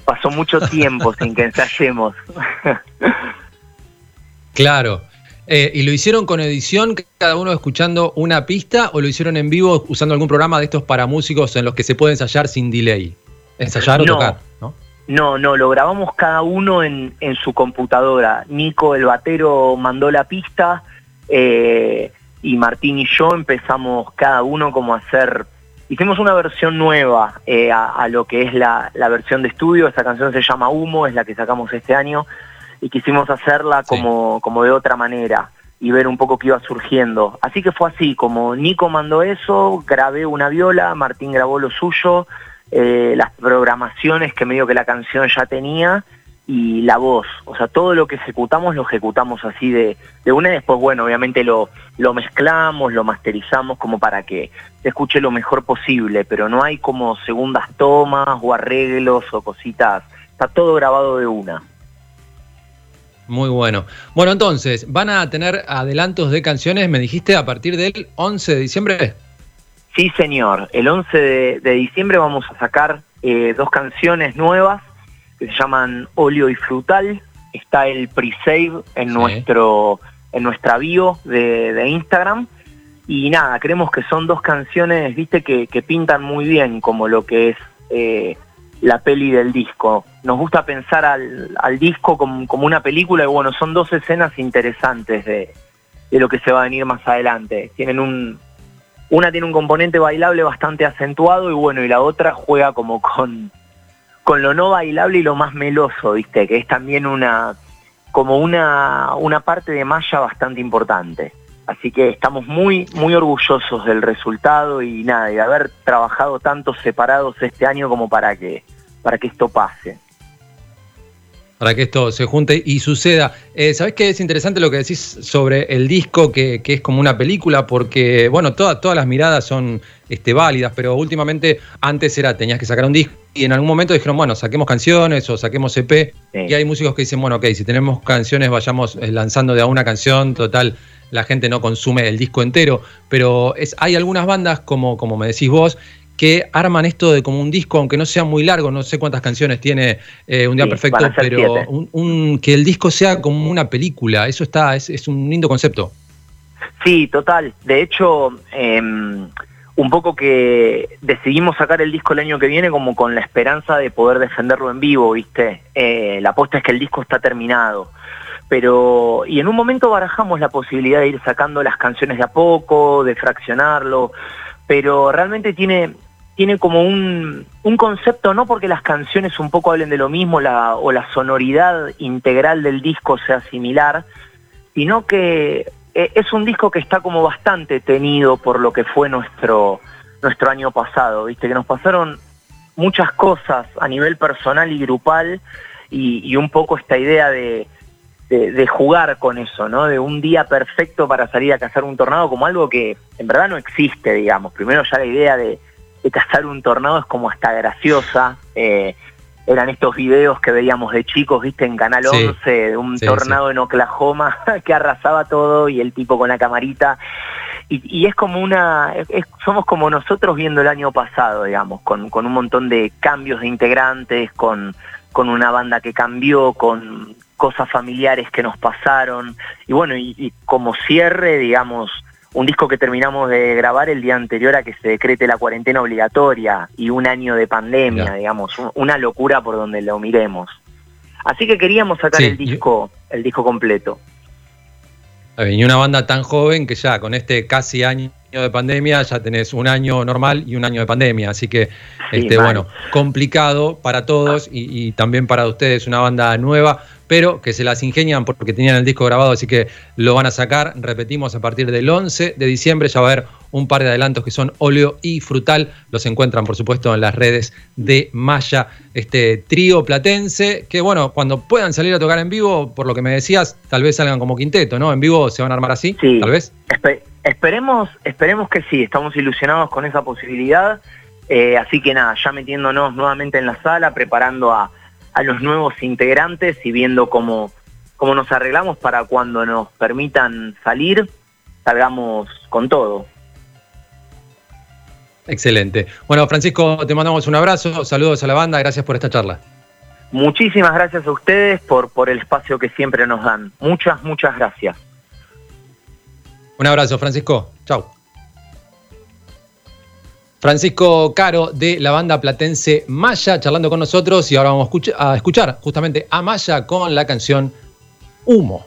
pasó mucho tiempo sin que ensayemos. Claro. Eh, ¿Y lo hicieron con edición, cada uno escuchando una pista, o lo hicieron en vivo usando algún programa de estos para músicos en los que se puede ensayar sin delay? Ensayar o No. tocar, ¿no? No, no, lo grabamos cada uno en, en su computadora. Nico, el batero, mandó la pista eh, y Martín y yo empezamos cada uno como a hacer... Hicimos una versión nueva eh, a, a lo que es la, la versión de estudio. Esta canción se llama Humo, es la que sacamos este año y quisimos hacerla Sí. como, como de otra manera y ver un poco qué iba surgiendo. Así que fue así, como Nico mandó eso, grabé una viola, Martín grabó lo suyo, eh, las programaciones que medio que la canción ya tenía y la voz. O sea, todo lo que ejecutamos lo ejecutamos así de, de una y después, bueno, obviamente lo, lo mezclamos, lo masterizamos como para que se escuche lo mejor posible, pero no hay como segundas tomas o arreglos o cositas. Está todo grabado de una. Muy bueno. Bueno, entonces, ¿van a tener adelantos de canciones, me dijiste, a partir del 11 de diciembre? Sí, señor. El 11 de, de diciembre vamos a sacar eh, dos canciones nuevas que se llaman Óleo y Frutal. Está el pre-save en, Sí. nuestro, en nuestra bio de, de Instagram. Y nada, creemos que son dos canciones, viste, que, que pintan muy bien como lo que es eh, la peli del disco. Nos gusta pensar al, al disco como, como una película y bueno, son dos escenas interesantes de, de lo que se va a venir más adelante. Tienen un, una tiene un componente bailable bastante acentuado y bueno, y la otra juega como con, con lo no bailable y lo más meloso, ¿viste? Que es también una como una, una parte de malla bastante importante. Así que estamos muy, muy orgullosos del resultado y nada, de haber trabajado tantos separados este año como para que, para que esto pase. Para que esto se junte y suceda. Eh, ¿Sabés qué es interesante lo que decís sobre el disco, que, que es como una película? Porque, bueno, toda- todas las miradas son este, válidas, pero últimamente antes era, tenías que sacar un disco y en algún momento dijeron, bueno, saquemos canciones o saquemos EP. Sí. Y hay músicos que dicen, bueno, ok, si tenemos canciones, vayamos eh, lanzando de a una canción, total, la gente no consume el disco entero. Pero es, hay algunas bandas, como, como me decís vos, que arman esto de como un disco, aunque no sea muy largo, no sé cuántas canciones tiene eh, Un Día Sí, Perfecto, pero un, un- que el disco sea como una película, eso está, es, es un lindo concepto. Sí, total. De hecho, eh, un poco que decidimos sacar el disco el año que viene como con la esperanza de poder defenderlo en vivo, ¿viste? Eh, la apuesta es que el disco está terminado. Pero, y en un momento barajamos la posibilidad de ir sacando las canciones de a poco, de fraccionarlo, pero realmente tiene, tiene como un, un concepto, no porque las canciones un poco hablen de lo mismo la, o la sonoridad integral del disco sea similar, sino que eh, es un disco que está como bastante tenido por lo que fue nuestro, nuestro año pasado, ¿viste? Que nos pasaron muchas cosas a nivel personal y grupal y, un poco esta idea de, de, de jugar con eso, ¿no? De un día perfecto para salir a cazar un tornado como algo que en verdad no existe, digamos. Primero ya la idea de, de cazar un tornado es como hasta graciosa. eh, eran estos videos que veíamos de chicos, viste, en Canal Sí. 11, de un Sí, tornado en Oklahoma que arrasaba todo y el tipo con la camarita. y, y es como una, es- somos como nosotros viendo el año pasado, digamos, con, con un montón de cambios de integrantes, con, con una banda que cambió, con cosas familiares que nos pasaron, y bueno, y, y como cierre, digamos, un disco que terminamos de grabar el día anterior a que se decrete la cuarentena obligatoria y un año de pandemia, digamos, un- una locura por donde lo miremos. Así que queríamos sacar Sí, el disco, el disco completo. Y una banda tan joven que ya con este casi año de pandemia ya tenés un año normal y un año de pandemia. Así que, Sí, este, bueno, complicado para todos y, y también para ustedes una banda nueva, pero que se las ingenian porque tenían el disco grabado, así que lo van a sacar. Repetimos, a partir del 11 de diciembre ya va a haber un par de adelantos que son óleo y frutal. Los encuentran, por supuesto, en las redes de Maya, este trío platense, que bueno, cuando puedan salir a tocar en vivo, por lo que me decías, tal vez salgan como quinteto, ¿no? En vivo se van a armar así, Sí. tal vez. Espe- esperemos, esperemos que sí, estamos ilusionados con esa posibilidad. Eh, así que nada, ya metiéndonos nuevamente en la sala, preparando a, a los nuevos integrantes y viendo cómo, cómo nos arreglamos para cuando nos permitan salir, salgamos con todo. Excelente. Bueno, Francisco, te mandamos un abrazo, saludos a la banda, gracias por esta charla. Muchísimas gracias a ustedes por, por el espacio que siempre nos dan. Muchas, muchas gracias. Un abrazo, Francisco. Chau. Francisco Caro de la banda platense Maya charlando con nosotros y ahora vamos a escuch- a escuchar justamente a Maya con la canción. Humo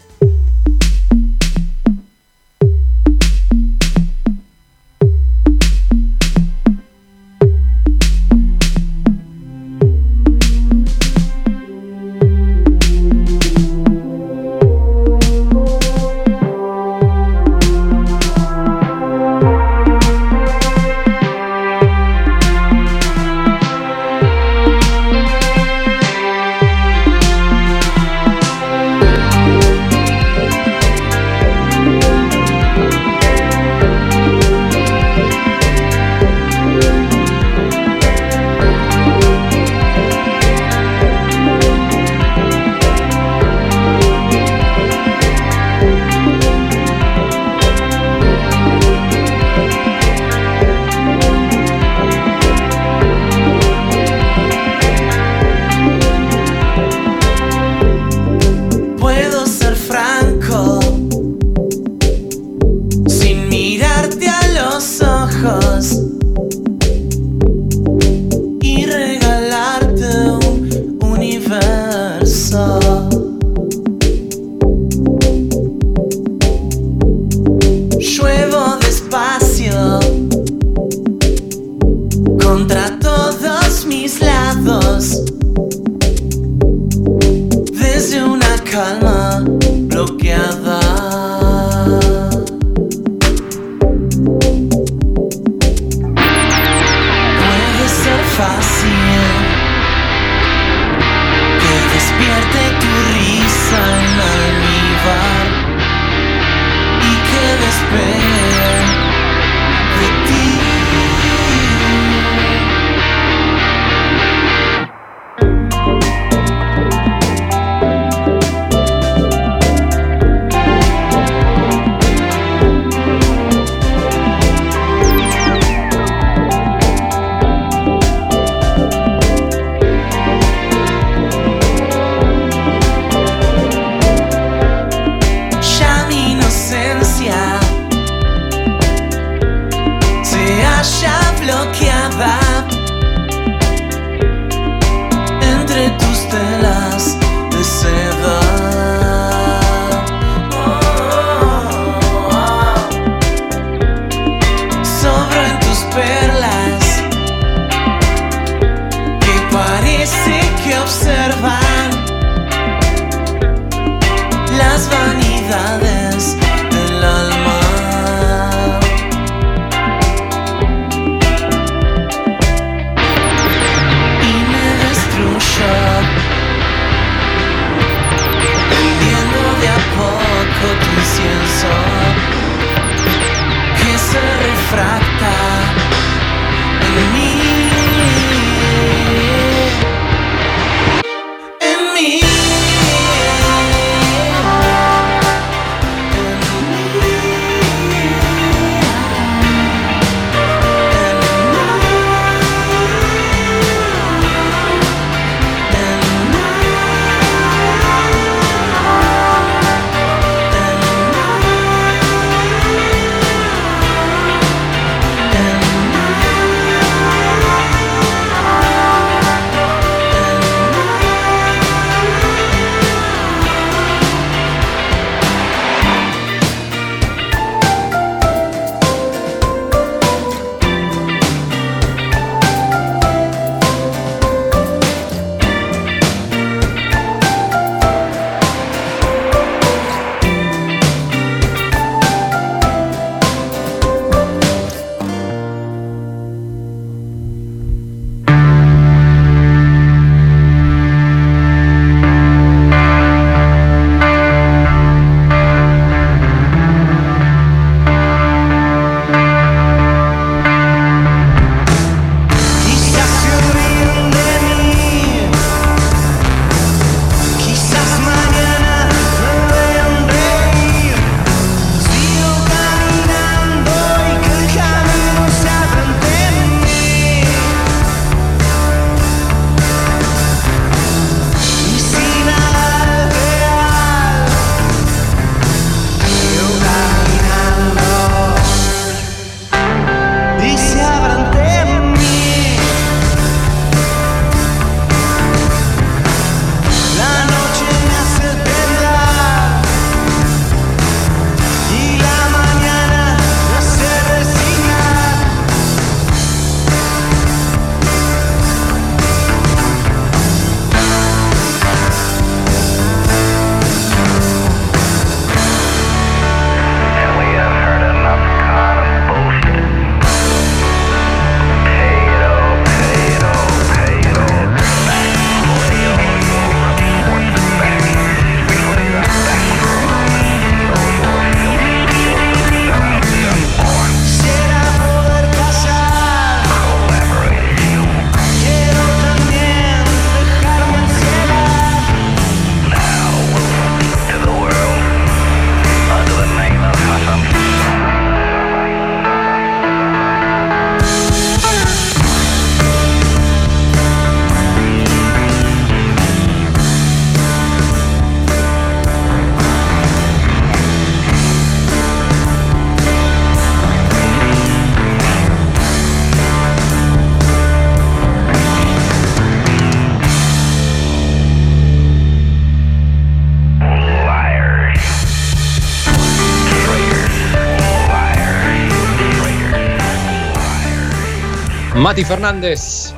Mati Fernández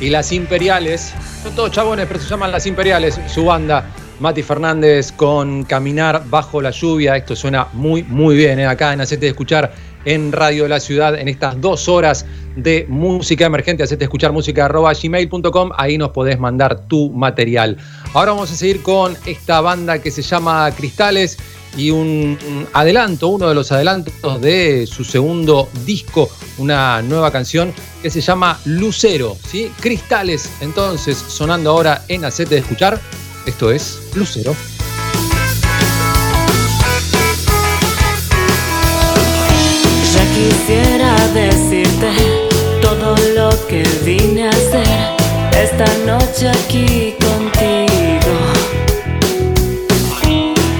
y las Imperiales. Son todos chabones, pero se llaman las Imperiales, su banda. Mati Fernández con Caminar bajo la lluvia. Esto suena muy, muy bien. ¿eh? Acá en Hacete Escuchar en Radio de la Ciudad en estas dos horas de música emergente. Hacete escuchar música arroba gmail.com. Ahí nos podés mandar tu material. Ahora vamos a seguir con esta banda que se llama Cristales y un adelanto, uno de los adelantos de su segundo disco, una nueva canción que se llama Lucero, ¿sí? Cristales, entonces, sonando ahora en Hacete de Escuchar. Esto es Lucero. Ya quisiera decirte todo lo que vine a hacer esta noche aquí contigo.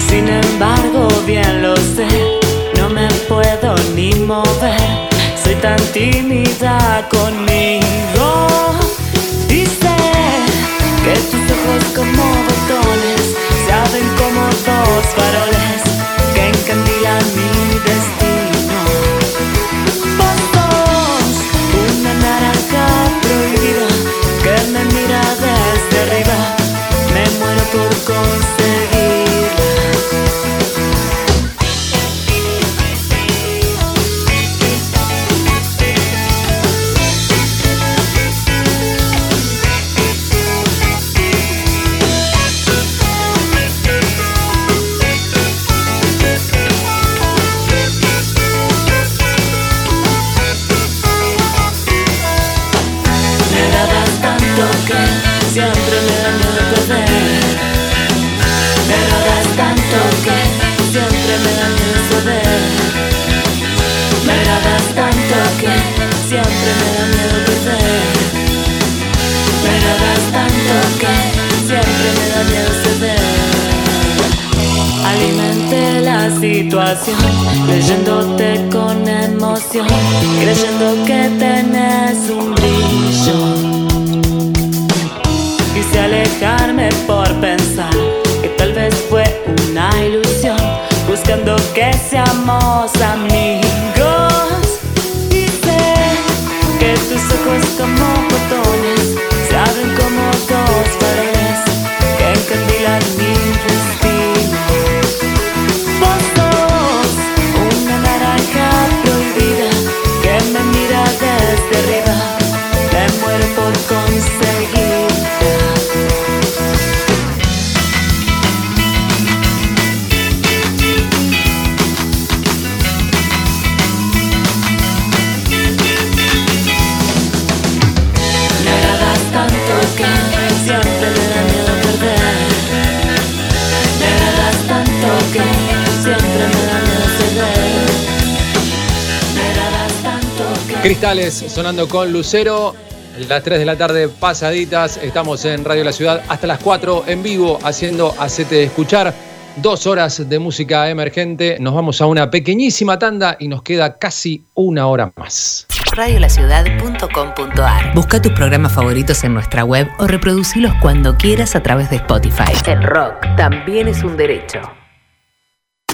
Sin embargo, bien lo sé, no me puedo ni mover, soy tan tímida conmigo. Dice que tus ojos como botones se abren como dos faroles situación, leyéndote con emoción, creyendo que tenés un brillo. Quise alejarme por pensar que tal vez fue una ilusión, buscando que seamos amigos. Cristales sonando con Lucero. Las 3 de la tarde pasaditas. Estamos en Radio La Ciudad hasta las 4 en vivo haciendo Hacete de Escuchar. Dos horas de música emergente. Nos vamos a una pequeñísima tanda y nos queda casi una hora más. radiolaciudad.com.ar Busca tus programas favoritos en nuestra web o reproducilos cuando quieras a través de Spotify. El rock también es un derecho.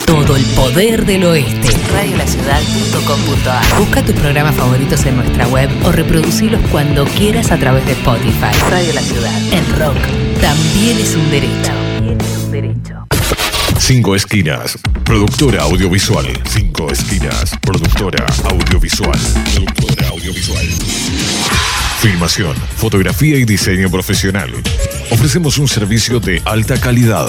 Todo el poder del oeste. Radiolaciudad.com.ar Busca tus programas favoritos en nuestra web o reproducilos cuando quieras a través de Spotify. Radio La Ciudad. El rock también es un derecho. También es un derecho. Cinco Esquinas, productora audiovisual. Cinco Esquinas, productora audiovisual. Productora audiovisual. Filmación, fotografía y diseño profesional. Ofrecemos un servicio de alta calidad.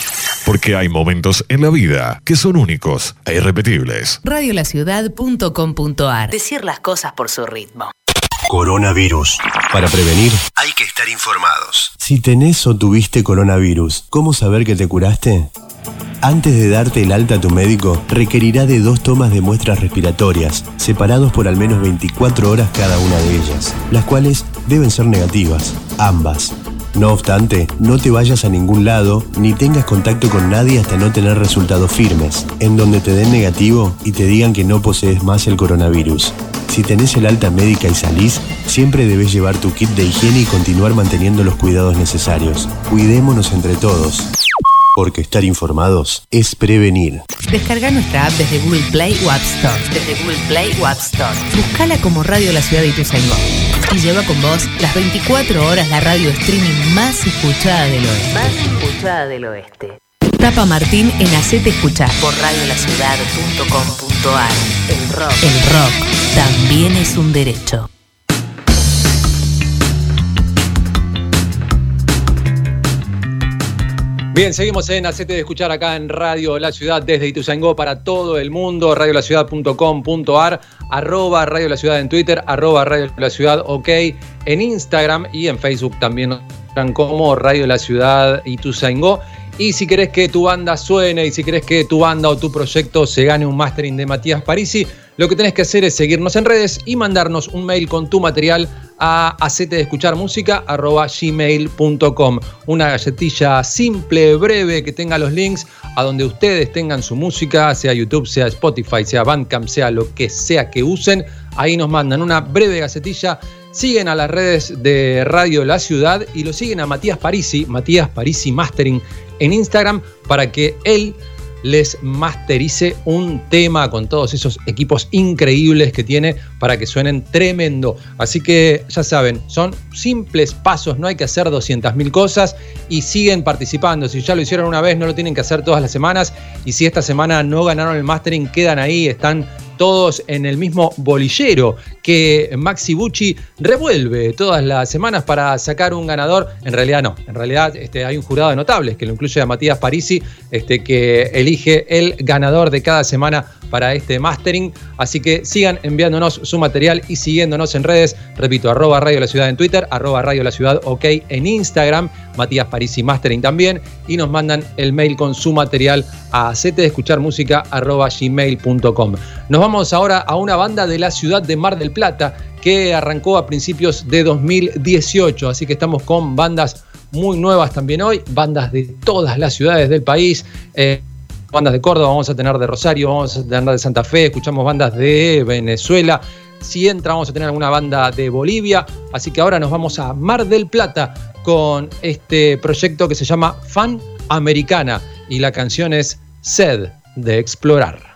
Porque hay momentos en la vida que son únicos e irrepetibles. Radiolaciudad.com.ar Decir las cosas por su ritmo. Coronavirus. Para prevenir, hay que estar informados. Si tenés o tuviste coronavirus, ¿cómo saber que te curaste? Antes de darte el alta a tu médico, requerirá de dos tomas de muestras respiratorias, separados por al menos 24 horas cada una de ellas, las cuales deben ser negativas, ambas. No obstante, no te vayas a ningún lado ni tengas contacto con nadie hasta no tener resultados firmes, en donde te den negativo y te digan que no posees más el coronavirus. Si tenés el alta médica y salís, siempre debes llevar tu kit de higiene y continuar manteniendo los cuidados necesarios. Cuidémonos entre todos. Porque estar informados es prevenir. Descarga nuestra app desde Google Play o App Store. Desde Google Play o App Store. Buscala como Radio La Ciudad de Ituzaingó. Y lleva con vos las 24 horas la radio streaming más escuchada del oeste. Más escuchada del oeste. Tapa Martín en Hacete Escuchar por radiolaciudad.com.ar. El rock. El rock también es un derecho. Bien, seguimos en Hacete de Escuchar acá en Radio La Ciudad desde Ituzaingó para todo el mundo, radiolaciudad.com.ar, arroba Radio La Ciudad en Twitter, arroba Radio La Ciudad OK, en Instagram y en Facebook también como Radio La Ciudad Ituzaingó. Y si querés que tu banda suene y si querés que tu banda o tu proyecto se gane un mastering de Matías Parisi, lo que tenés que hacer es seguirnos en redes y mandarnos un mail con tu material a gmail.com Una galletilla simple, breve, que tenga los links a donde ustedes tengan su música, sea YouTube, sea Spotify, sea Bandcamp, sea lo que sea que usen. Ahí nos mandan una breve gacetilla. Siguen a las redes de Radio La Ciudad y lo siguen a Matías Parisi, Matías Parisi Mastering en Instagram, para que él les masterice un tema con todos esos equipos increíbles que tiene para que suenen tremendo. Así que ya saben, son simples pasos, no hay que hacer 200.000 cosas y siguen participando. Si ya lo hicieron una vez, no lo tienen que hacer todas las semanas. Y si esta semana no ganaron el mastering, quedan ahí, están todos en el mismo bolillero que Maxi Bucci revuelve todas las semanas para sacar un ganador. En realidad no, en realidad este, hay un jurado de notables que lo incluye a Matías Parisi, este, que elige el ganador de cada semana para este mastering. Así que sigan enviándonos su material y siguiéndonos en redes. Repito, arroba Radio La Ciudad en Twitter, arroba Radio La Ciudad OK en Instagram, Matías Parisi Mastering también. Y nos mandan el mail con su material a gmail.com Nos vamos ahora a una banda de la ciudad de Mar del Plata que arrancó a principios de 2018. Así que estamos con bandas muy nuevas también hoy, bandas de todas las ciudades del país. Eh, bandas de Córdoba, vamos a tener de Rosario, vamos a tener de Santa Fe, escuchamos bandas de Venezuela. Si entra, vamos a tener alguna banda de Bolivia. Así que ahora nos vamos a Mar del Plata con este proyecto que se llama Fan Americana y la canción es Sed de Explorar.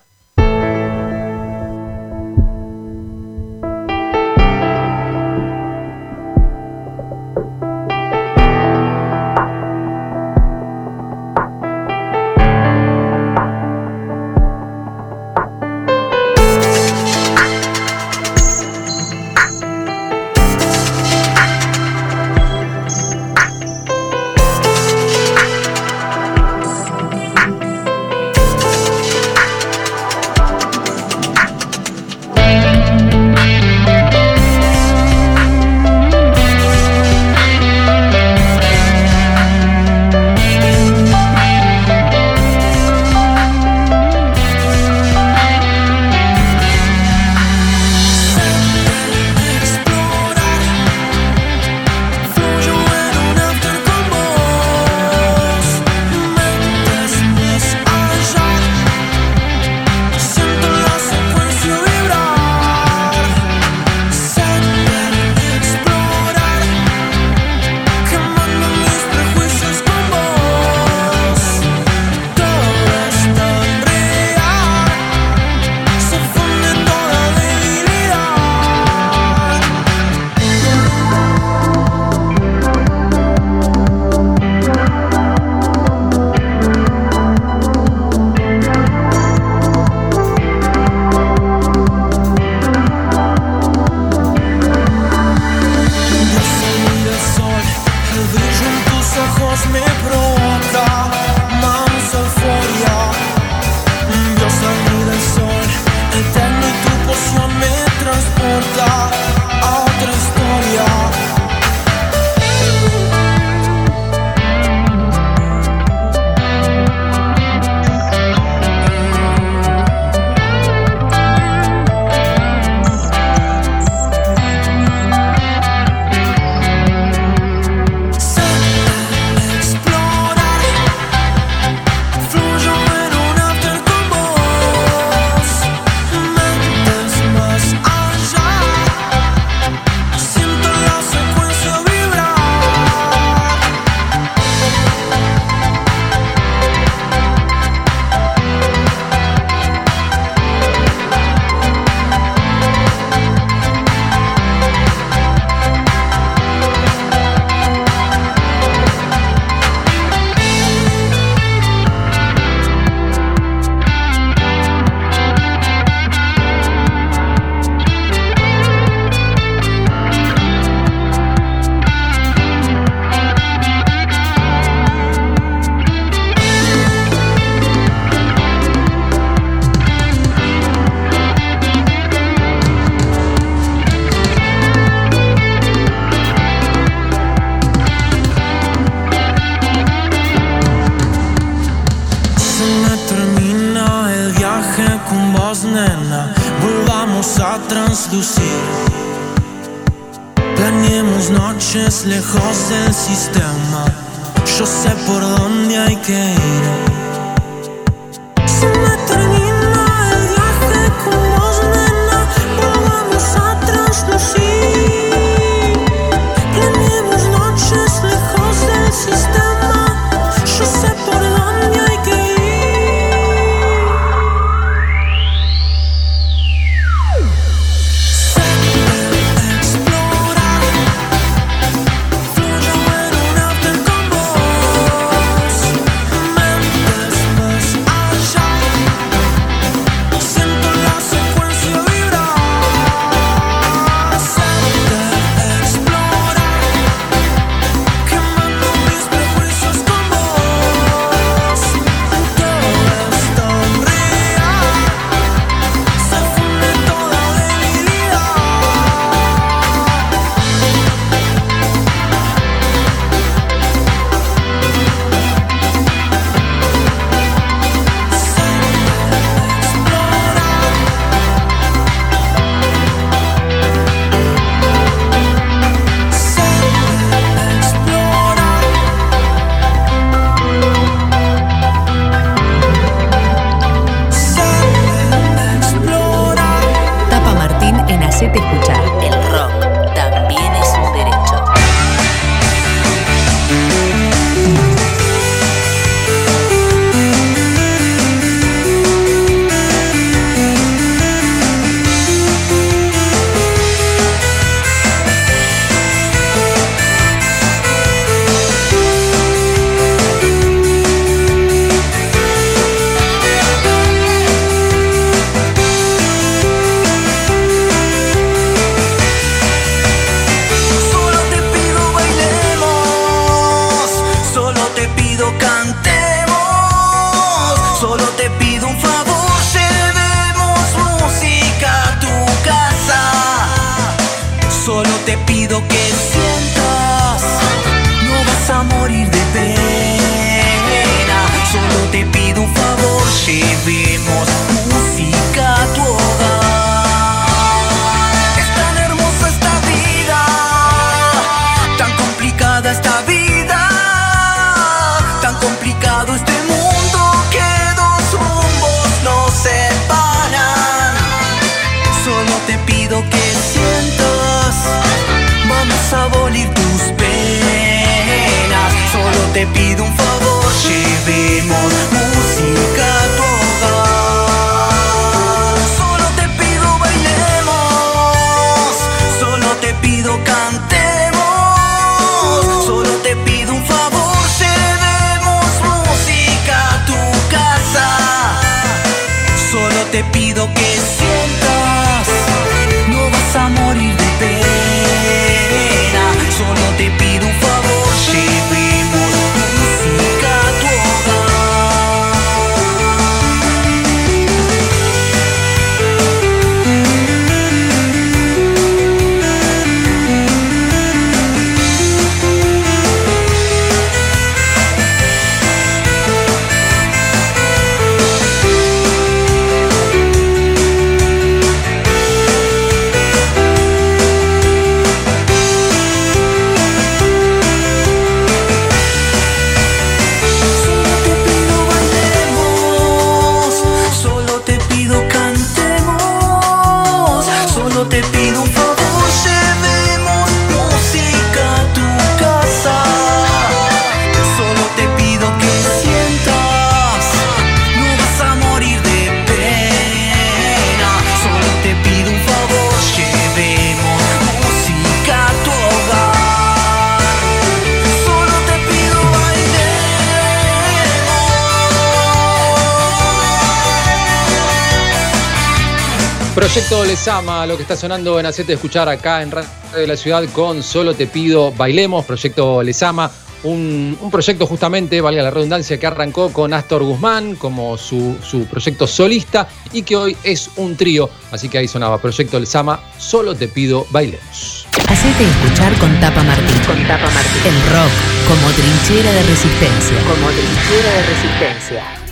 Sama, lo que está sonando en Hacete Escuchar acá en Radio de la Ciudad con Solo Te Pido Bailemos, proyecto Lesama, un, proyecto justamente, valga la redundancia, que arrancó con Astor Guzmán como su, su proyecto solista y que hoy es un trío, así que ahí sonaba Proyecto Lesama, Solo Te Pido Bailemos. Hacete escuchar con Tapa Martín. Con Tapa Martín. El rock como trinchera de resistencia. Como trinchera de resistencia.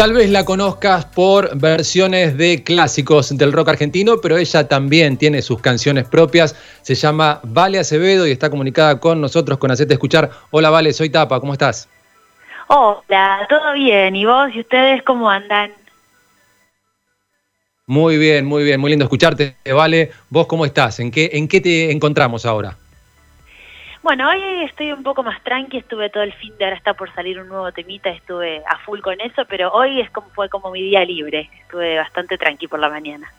Tal vez la conozcas por versiones de clásicos del rock argentino, pero ella también tiene sus canciones propias. Se llama Vale Acevedo y está comunicada con nosotros con Hacete Escuchar. Hola Vale, soy Tapa, ¿cómo estás? Hola, todo bien. ¿Y vos y ustedes cómo andan? Muy bien, muy bien, muy lindo escucharte, Vale. ¿Vos cómo estás? ¿En qué, en qué te encontramos ahora? Bueno, hoy estoy un poco más tranqui, estuve todo el fin de ahora está por salir un nuevo temita, estuve a full con eso, pero hoy es como fue como mi día libre, estuve bastante tranqui por la mañana.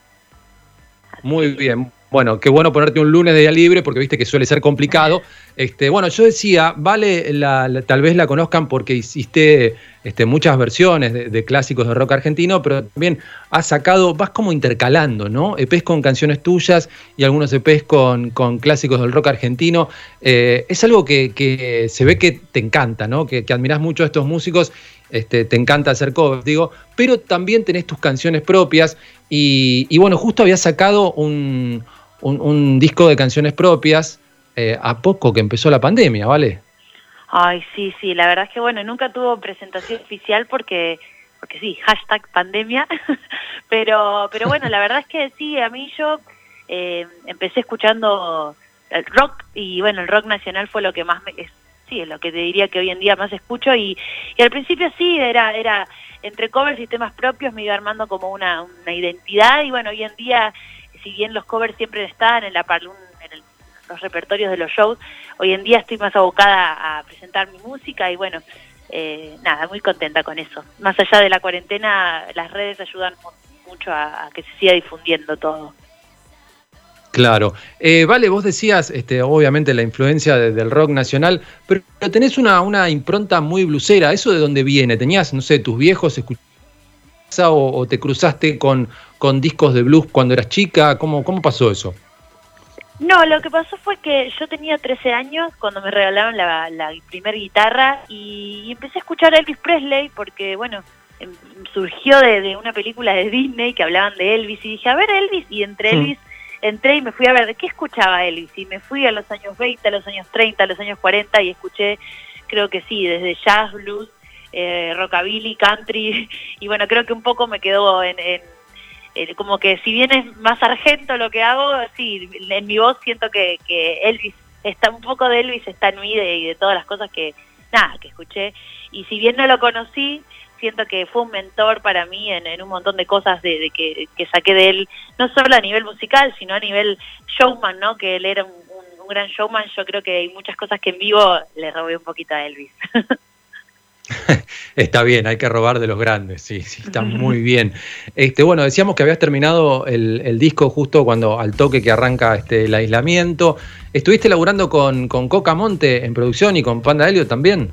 Muy bien. Bueno, qué bueno ponerte un lunes de día libre porque viste que suele ser complicado. Este, bueno, yo decía, vale, la, tal vez la conozcan porque hiciste este, muchas versiones de, de clásicos de rock argentino, pero también has sacado, vas como intercalando, ¿no? EPs con canciones tuyas y algunos EPs con, con clásicos del rock argentino. Eh, es algo que, que se ve que te encanta, ¿no? Que, que admirás mucho a estos músicos, este, te encanta hacer covers, digo, pero también tenés tus canciones propias y, y bueno, justo habías sacado un, un- un disco de canciones propias eh, a poco que empezó la pandemia, ¿vale? Ay, sí, sí, la verdad es que bueno, nunca tuvo presentación oficial porque, porque sí, hashtag pandemia, pero, pero bueno, la verdad es que sí, a mí yo eh, empecé escuchando el rock y bueno, el rock nacional fue lo que más me, es, sí, es lo que te diría que hoy en día más escucho y, y al principio sí, era, era entre covers y temas propios me iba armando como una, una identidad y bueno, hoy en día, si bien los covers siempre están en la en el- los repertorios de los shows, hoy en día estoy más abocada a presentar mi música y bueno, eh, nada, muy contenta con eso. Más allá de la cuarentena, las redes ayudan mu- mucho a, que se siga difundiendo todo. Claro. Eh, vale, vos decías, este, obviamente, la influencia de- del rock nacional, pero tenés una, una impronta muy blusera. ¿Eso de dónde viene? ¿Tenías, no sé, tus viejos escuchaban o, o te cruzaste con, con discos de blues cuando eras chica? ¿Cómo, cómo pasó eso? No, lo que pasó fue que yo tenía 13 años cuando me regalaron la, la primer guitarra y, y empecé a escuchar a Elvis Presley porque, bueno, em- surgió de, de una película de Disney que hablaban de Elvis y dije, a ver Elvis, y entre Mm. Elvis entré y me fui a ver de qué escuchaba Elvis y me fui a los años 20, a los años 30, a los años 40 y escuché, creo que sí, desde jazz, blues, eh, rockabilly, country y bueno, creo que un poco me quedó en, en- como que si bien es más argento lo que hago, sí, en mi voz siento que, que Elvis, está un poco de Elvis está en mí de- y de todas las cosas que, nada, que escuché. Y si bien no lo conocí, siento que fue un mentor para mí en, en un montón de cosas de, de que, que saqué de él, no solo a nivel musical, sino a nivel showman, ¿no? Que él era un, un- un gran showman, yo creo que hay muchas cosas que en vivo le robé un poquito a Elvis. Está bien, hay que robar de los grandes, sí, sí, está muy bien. Este, bueno, decíamos que habías terminado el, el disco justo cuando al toque que arranca este, el aislamiento. ¿Estuviste laburando con, con Coca Monte en producción y con Panda Helio también?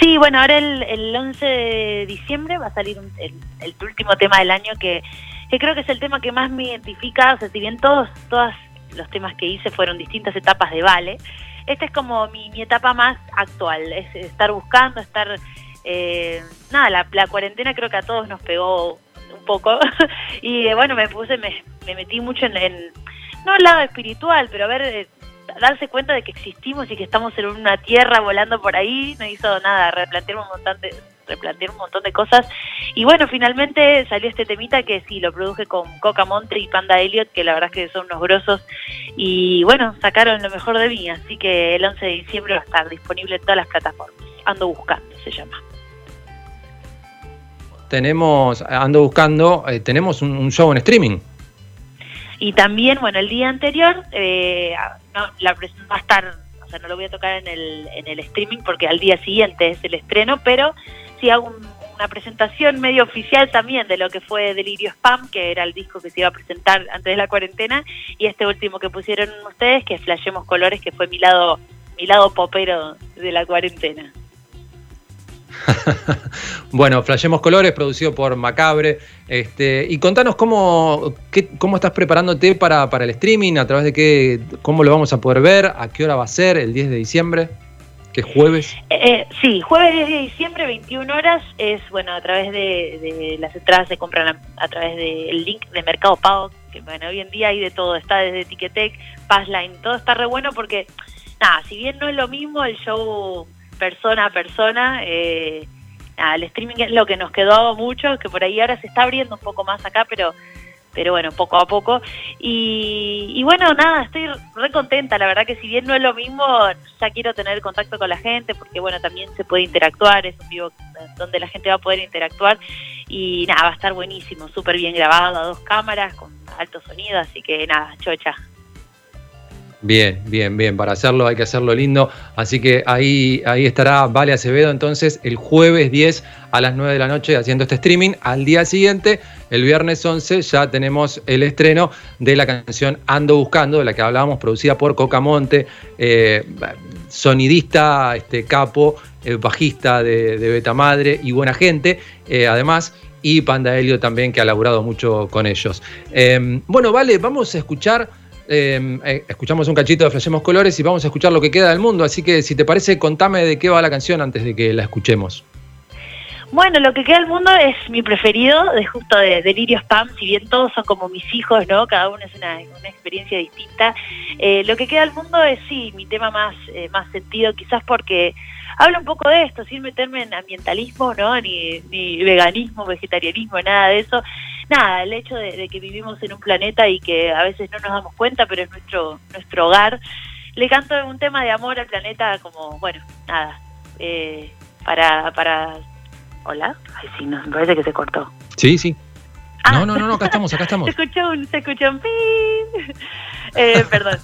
Sí, bueno, ahora el, el 11 de diciembre va a salir un- el, el último tema del año que, que creo que es el tema que más me identifica, o sea, si bien todos, todos los temas que hice fueron distintas etapas de Vale, esta es como mi, etapa más actual, es estar buscando, estar... eh, nada, la, cuarentena creo que a todos nos pegó un poco y eh, bueno, me puse, me, me metí mucho en, no el lado espiritual, pero a ver, eh, darse cuenta de que existimos y que estamos en una tierra volando por ahí, no hizo nada, replantear un montón de replantear un montón de cosas y bueno, finalmente salió este temita que sí, lo produje con Coca Monte y Panda Elliot, que la verdad es que son unos grosos y bueno, sacaron lo mejor de mí, así que el 11 de diciembre va a estar disponible en todas las plataformas. Ando buscando, se llama. Tenemos, ando buscando, eh, tenemos un, un show en streaming. Y también, bueno, el día anterior, eh, no, la va a estar, o sea, no lo voy a tocar en el, en el streaming porque al día siguiente es el estreno, pero sí hago un- una presentación medio oficial también de lo que fue Delirio Spam, que era el disco que se iba a presentar antes de la cuarentena, y este último que pusieron ustedes, que es Flashemos Colores, que fue mi lado, mi lado popero de la cuarentena. Bueno, Flashemos Colores, producido por Macabre. Este, y contanos cómo, cómo estás preparándote para, para el streaming, a través de qué, cómo lo vamos a poder ver, a qué hora va a ser, el 10 de diciembre, es jueves. Eh, sí, jueves 10 de diciembre, 21 horas, es bueno, a través de, de las entradas se compran a, través del link de Mercado Pago, que bueno, hoy en día hay de todo, está desde Ticketek, Passline, todo está re bueno porque, nada, si bien no es lo mismo el show persona a persona, eh, nada, el streaming es lo que nos quedó mucho, que por ahí ahora se está abriendo un poco más acá, pero pero bueno, poco a poco. Y, bueno, nada, estoy re contenta, la verdad que si bien no es lo mismo, ya quiero tener contacto con la gente, porque bueno, también se puede interactuar, es un vivo donde la gente va a poder interactuar y nada, va a estar buenísimo, súper bien grabado a dos cámaras, con alto sonido, así que nada, chocha. Bien, bien, bien. Para hacerlo hay que hacerlo lindo. Así que ahí, ahí estará Vale Acevedo entonces el jueves 10 a las 9 de la noche haciendo este streaming. Al día siguiente, el viernes 11, ya tenemos el estreno de la canción Ando Buscando, de la que hablábamos, producida por Cocamonte, eh, sonidista, este, capo, eh, bajista de, Beta Madre y buena gente. eh, además, y Panda Helio también, que ha laburado mucho con ellos. Eh, bueno, vale, vamos a escuchar. Eh, eh, escuchamos un cachito de Flashemos Colores y vamos a escuchar lo que queda del mundo. Así que, si te parece, contame de qué va la canción antes de que la escuchemos. Bueno, lo que queda del mundo es mi preferido, de justo de Delirio Spam, si bien todos son como mis hijos, ¿no? Cada uno es una, una experiencia distinta. Eh, lo que queda del mundo es sí, mi tema más, eh, más sentido, quizás porque habla un poco de esto, sin meterme en ambientalismo, ¿no? Ni, ni veganismo, vegetarianismo, nada de eso. Nada, el hecho de, de que vivimos en un planeta y que a veces no nos damos cuenta, pero es nuestro, nuestro hogar. Le canto un tema de amor al planeta como, bueno, nada, eh, para, para Hola. Ay, sí, no, me parece que se cortó. Sí, sí. Ah. No, no, no, no, acá estamos, acá estamos. Se escuchó un, se escuchó un pin. Eh, perdón.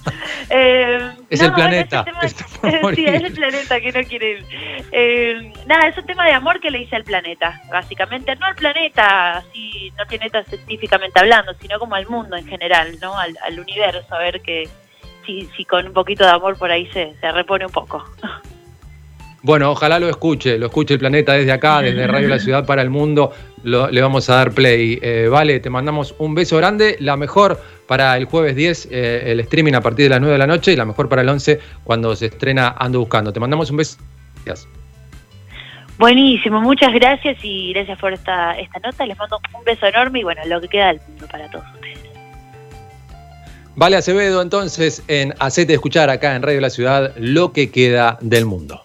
Eh, Es no, el planeta, bueno, tema- por sí, es el planeta que no quiere ir. Eh, nada, es un tema de amor que le hice al planeta, básicamente. No al planeta, así, no planeta científicamente hablando, sino como al mundo en general, ¿no? Al, al universo, a ver que si, si con un poquito de amor por ahí se, se repone un poco. Bueno, ojalá lo escuche, lo escuche el planeta desde acá, desde Radio La Ciudad para el Mundo. Lo- le vamos a dar play. Eh, vale, te mandamos un beso grande. La mejor para el jueves 10, eh, el streaming a partir de las 9 de la noche, y la mejor para el 11 cuando se estrena Ando Buscando. Te mandamos un beso. Gracias. Buenísimo, muchas gracias y gracias por esta, esta nota. Les mando un beso enorme y bueno, lo que queda del mundo para todos ustedes. Vale Acevedo, entonces, en Hacete Escuchar acá en Radio La Ciudad, lo que queda del mundo.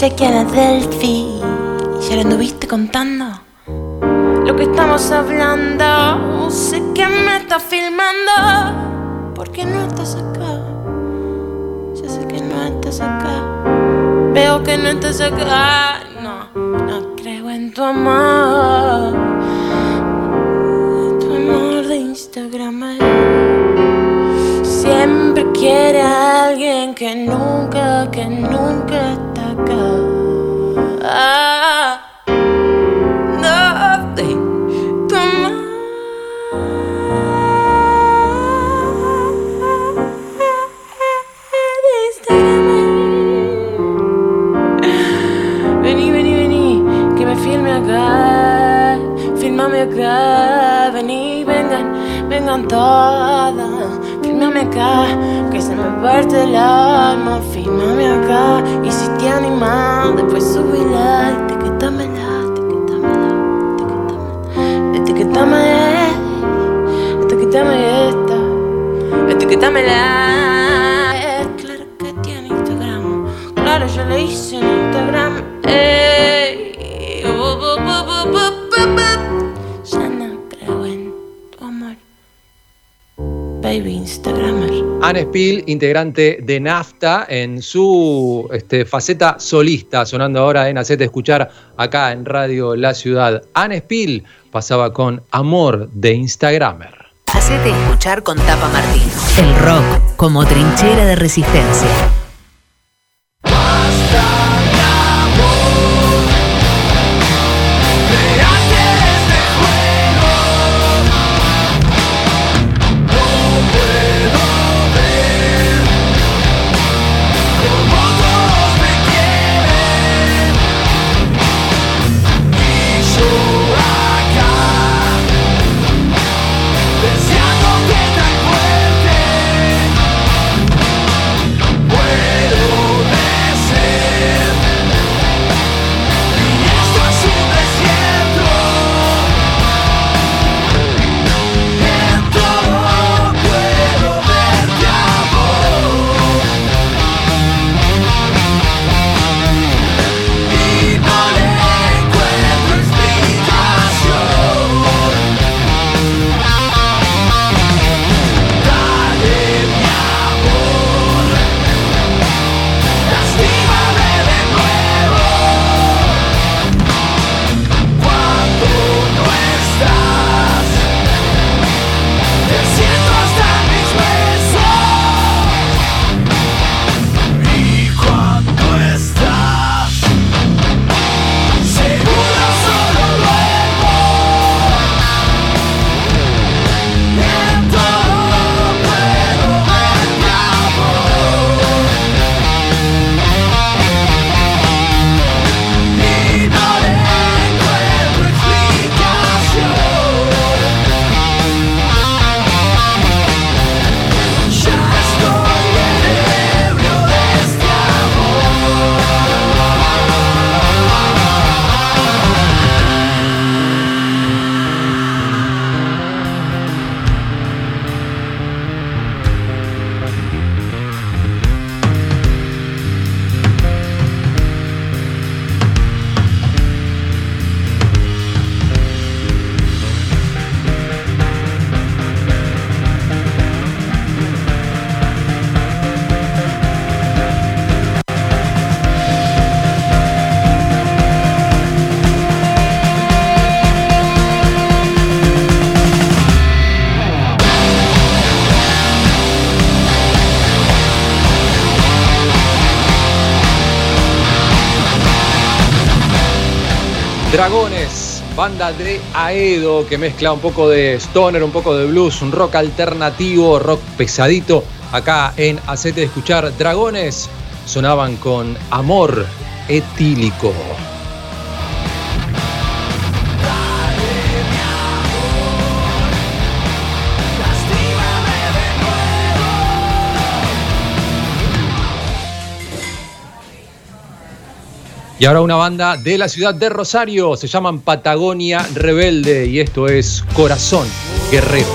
sé quién es Delphi. Ya lo anduviste contando. Lo que estamos hablando, sé que me estás filmando. Porque no estás acá. Ya sé que no estás acá. Veo que no estás acá. No, no creo en tu amor. Peel, integrante de NAFTA, en su este, faceta solista, sonando ahora en Hacete Escuchar acá en Radio La Ciudad. Anne Peel pasaba con Amor de Instagramer. Hacete Escuchar con Tapa Martín. El rock como trinchera de resistencia. De Aedo que mezcla un poco de stoner, un poco de blues, un rock alternativo, rock pesadito. Acá en Hacete de Escuchar Dragones sonaban con Amor Etílico. Y ahora una banda de la ciudad de Rosario, se llaman Patagonia Rebelde y esto es Corazón Guerrero.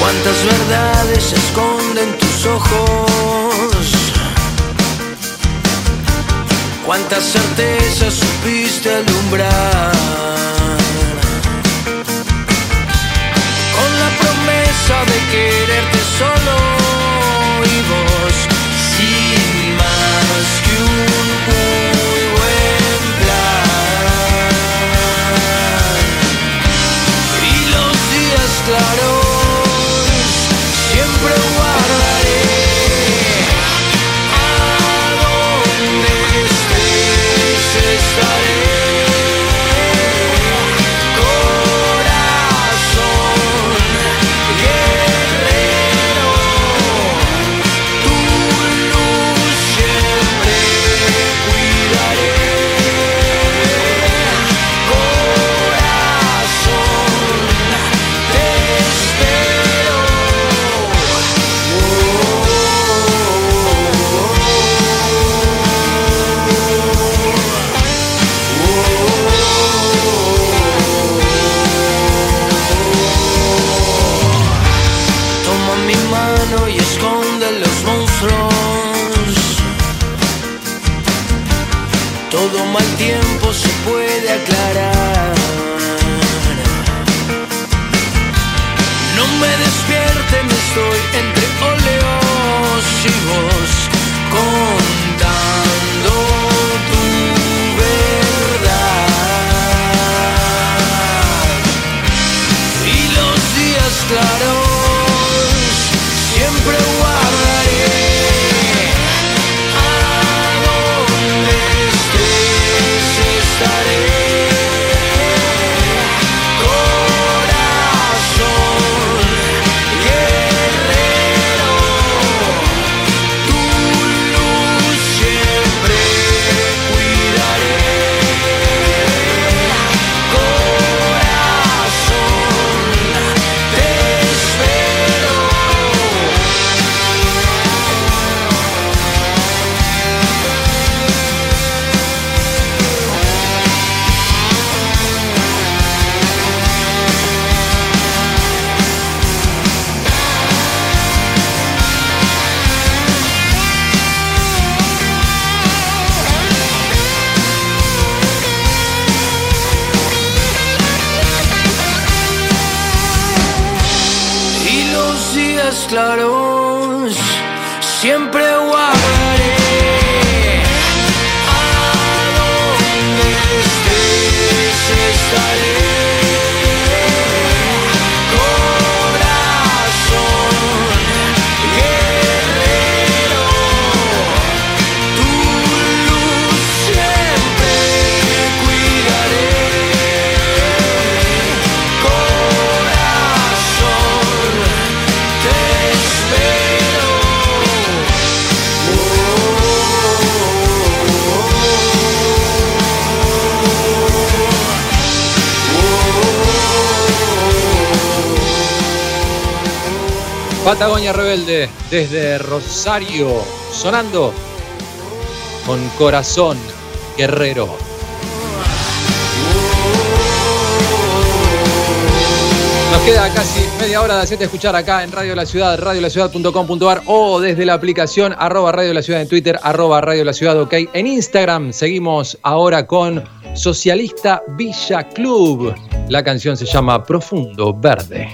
Cuántas verdades se esconden tus ojos. Cuántas certezas supiste alumbrar. Desde Rosario, sonando con Corazón Guerrero. Nos queda casi media hora de hacerte escuchar acá en Radio La Ciudad, radiolaciudad.com.ar o desde la aplicación arroba Radio La Ciudad en Twitter, arroba Radio La Ciudad OK. En Instagram seguimos ahora con Socialista Villa Club. La canción se llama Profundo Verde.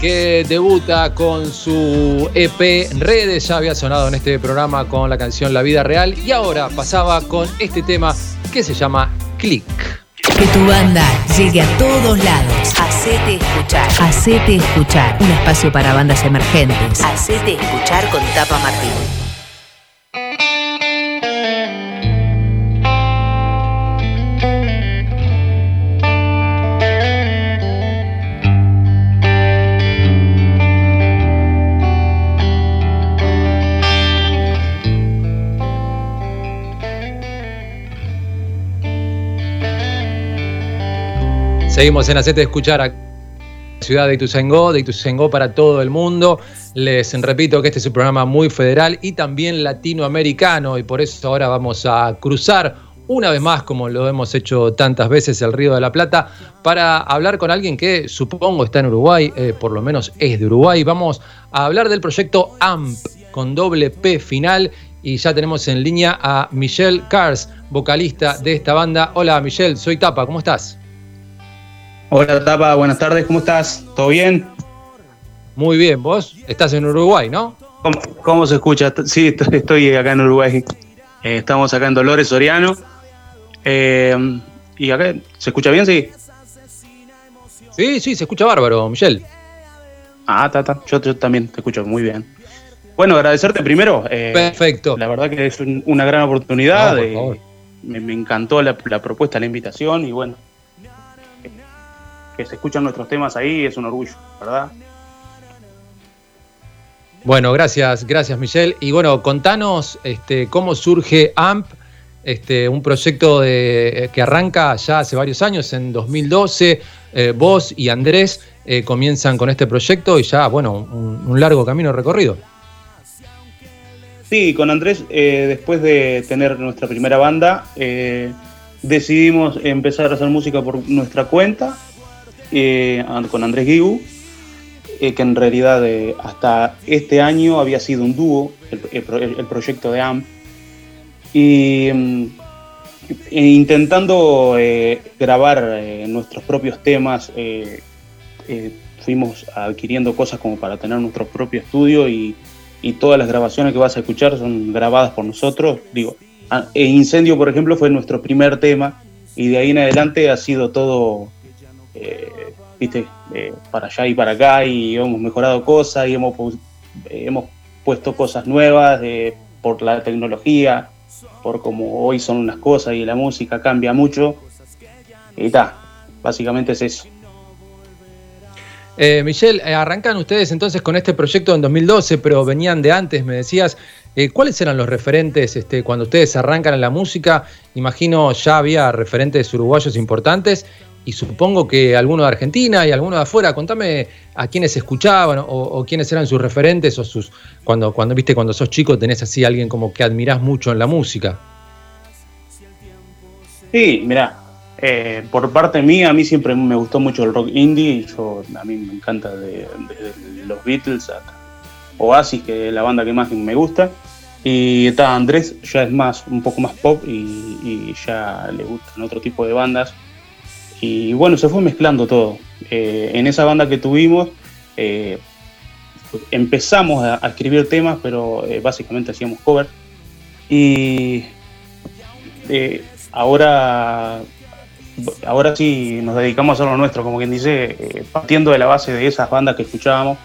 Que debuta con su EP Redes, ya había sonado en este programa con la canción La Vida Real y ahora pasaba con este tema que se llama Click. Que tu banda llegue a todos lados. Hacete escuchar. Hacete escuchar. Un espacio para bandas emergentes. Hacete escuchar con Tapa Martín. Seguimos en Hacete Escuchar a ciudad de Ituzaingó, de Ituzaingó para todo el mundo. Les repito que este es un programa muy federal y también latinoamericano y por eso ahora vamos a cruzar una vez más, como lo hemos hecho tantas veces, el Río de la Plata, para hablar con alguien que supongo está en Uruguay, eh, por lo menos es de Uruguay. Vamos a hablar del proyecto AMP con doble P final y ya tenemos en línea a Michelle Cars, vocalista de esta banda. Hola Michelle, soy Tapa, ¿cómo estás? Hola Tapa, buenas tardes, ¿cómo estás? ¿Todo bien? Muy bien, vos estás en Uruguay, ¿no? ¿Cómo, cómo se escucha? Sí, estoy- acá en Uruguay. Eh, estamos acá en Dolores Soriano. Eh, ¿Y acá se escucha bien? Sí. Sí, sí, se escucha bárbaro, Michelle. Ah, está. Yo, yo también te escucho muy bien. Bueno, agradecerte primero. eh, Perfecto. La verdad que es un- una gran oportunidad. No, por eh, favor. me, me encantó la, la propuesta, la invitación y bueno, que se escuchan nuestros temas ahí es un orgullo, ¿verdad? Bueno, gracias, gracias Michelle. Y bueno, contanos este, cómo surge AMP, este, un proyecto de- eh, que arranca ya hace varios años, en 2012. Eh, vos y Andrés eh, comienzan con este proyecto y ya, bueno, un, un largo camino recorrido. Sí, con Andrés, eh, después de tener nuestra primera banda, decidimos empezar a hacer música por nuestra cuenta, eh, con Andrés Guigu, eh, que en realidad eh, hasta este año había sido un dúo, el, el pro- el proyecto de AMP, y mm, e intentando grabar nuestros propios temas, fuimos adquiriendo cosas como para tener nuestro propio estudio y, todas las grabaciones que vas a escuchar son grabadas por nosotros. Digo, e Incendio, por ejemplo, fue nuestro primer tema y de ahí en adelante ha sido todo, viste, eh, para allá y para acá y hemos mejorado cosas y hemos, eh, hemos puesto cosas nuevas eh, por la tecnología, por cómo hoy son unas cosas y la música cambia mucho. Y está, básicamente es eso. Eh, Michelle, eh, arrancan ustedes entonces con este proyecto en 2012, pero venían de antes, me decías. ¿Cuáles eran los referentes este, cuando ustedes arrancan en la música? Imagino ya había referentes uruguayos importantes y supongo que alguno de Argentina y alguno de afuera. Contame a quiénes escuchaban o, o quiénes eran sus referentes o sus cuando cuando viste cuando sos chico tenés así a alguien como que admirás mucho en la música. Sí, mira, eh, por parte mía, a mí siempre me gustó mucho el rock indie. Yo, a mí me encanta de- los Beatles hasta Oasis, que es la banda que más me gusta. Y está Andrés, ya es más, un poco más pop y, y ya le gustan otro tipo de bandas. Y bueno, se fue mezclando todo. Eh, en esa banda que tuvimos, eh, empezamos a, a escribir temas, pero eh, básicamente hacíamos covers. Y eh, ahora, ahora sí nos dedicamos a hacer lo nuestro, como quien dice, eh, partiendo de la base de esas bandas que escuchábamos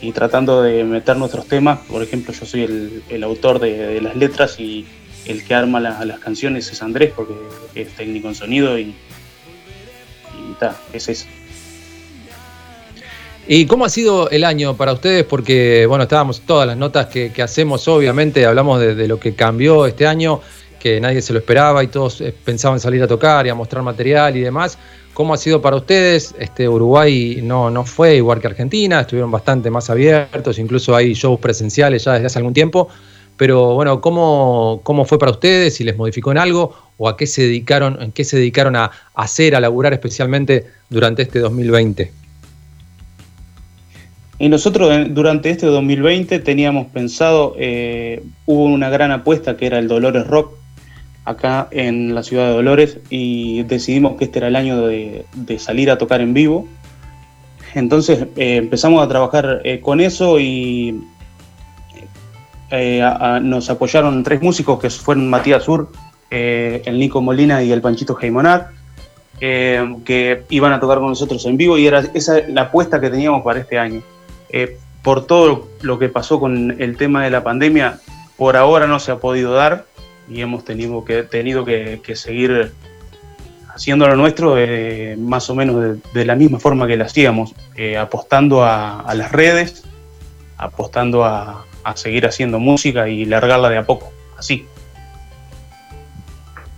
y tratando de meter nuestros temas. Por ejemplo, yo soy el, el autor de, de las letras y el que arma la- las canciones es Andrés, porque es técnico en sonido y, es eso. ¿Y cómo ha sido el año para ustedes? Porque, bueno, estábamos todas las notas que, que hacemos, obviamente, hablamos de, de lo que cambió este año, que nadie se lo esperaba y todos eh, pensaban salir a tocar y a mostrar material y demás. ¿Cómo ha sido para ustedes? Este, Uruguay no, no fue igual que Argentina, estuvieron bastante más abiertos, incluso hay shows presenciales ya desde hace algún tiempo. Pero bueno, ¿cómo, cómo fue para ustedes? ¿Si les modificó en algo? ¿O a qué se dedicaron, qué se dedicaron a hacer, a laburar especialmente durante este 2020? Y nosotros durante este 2020 teníamos pensado, eh, hubo una gran apuesta que era el Dolores Rock acá en la ciudad de Dolores y decidimos que este era el año de, de salir a tocar en vivo. entonces eh, empezamos a trabajar eh, con eso y eh, a- a- nos apoyaron tres músicos que fueron Matías Sur, eh, el Nico Molina y el Panchito Jaimonar, eh, que iban a tocar con nosotros en vivo y era esa la apuesta que teníamos para este año. Eh, por todo lo que pasó con el tema de la pandemia, por ahora no se ha podido dar y hemos tenido que, tenido que, que seguir haciendo lo nuestro eh, más o menos de, de la misma forma que lo hacíamos, eh, apostando a, a las redes, apostando a, a seguir haciendo música y largarla de a poco, así.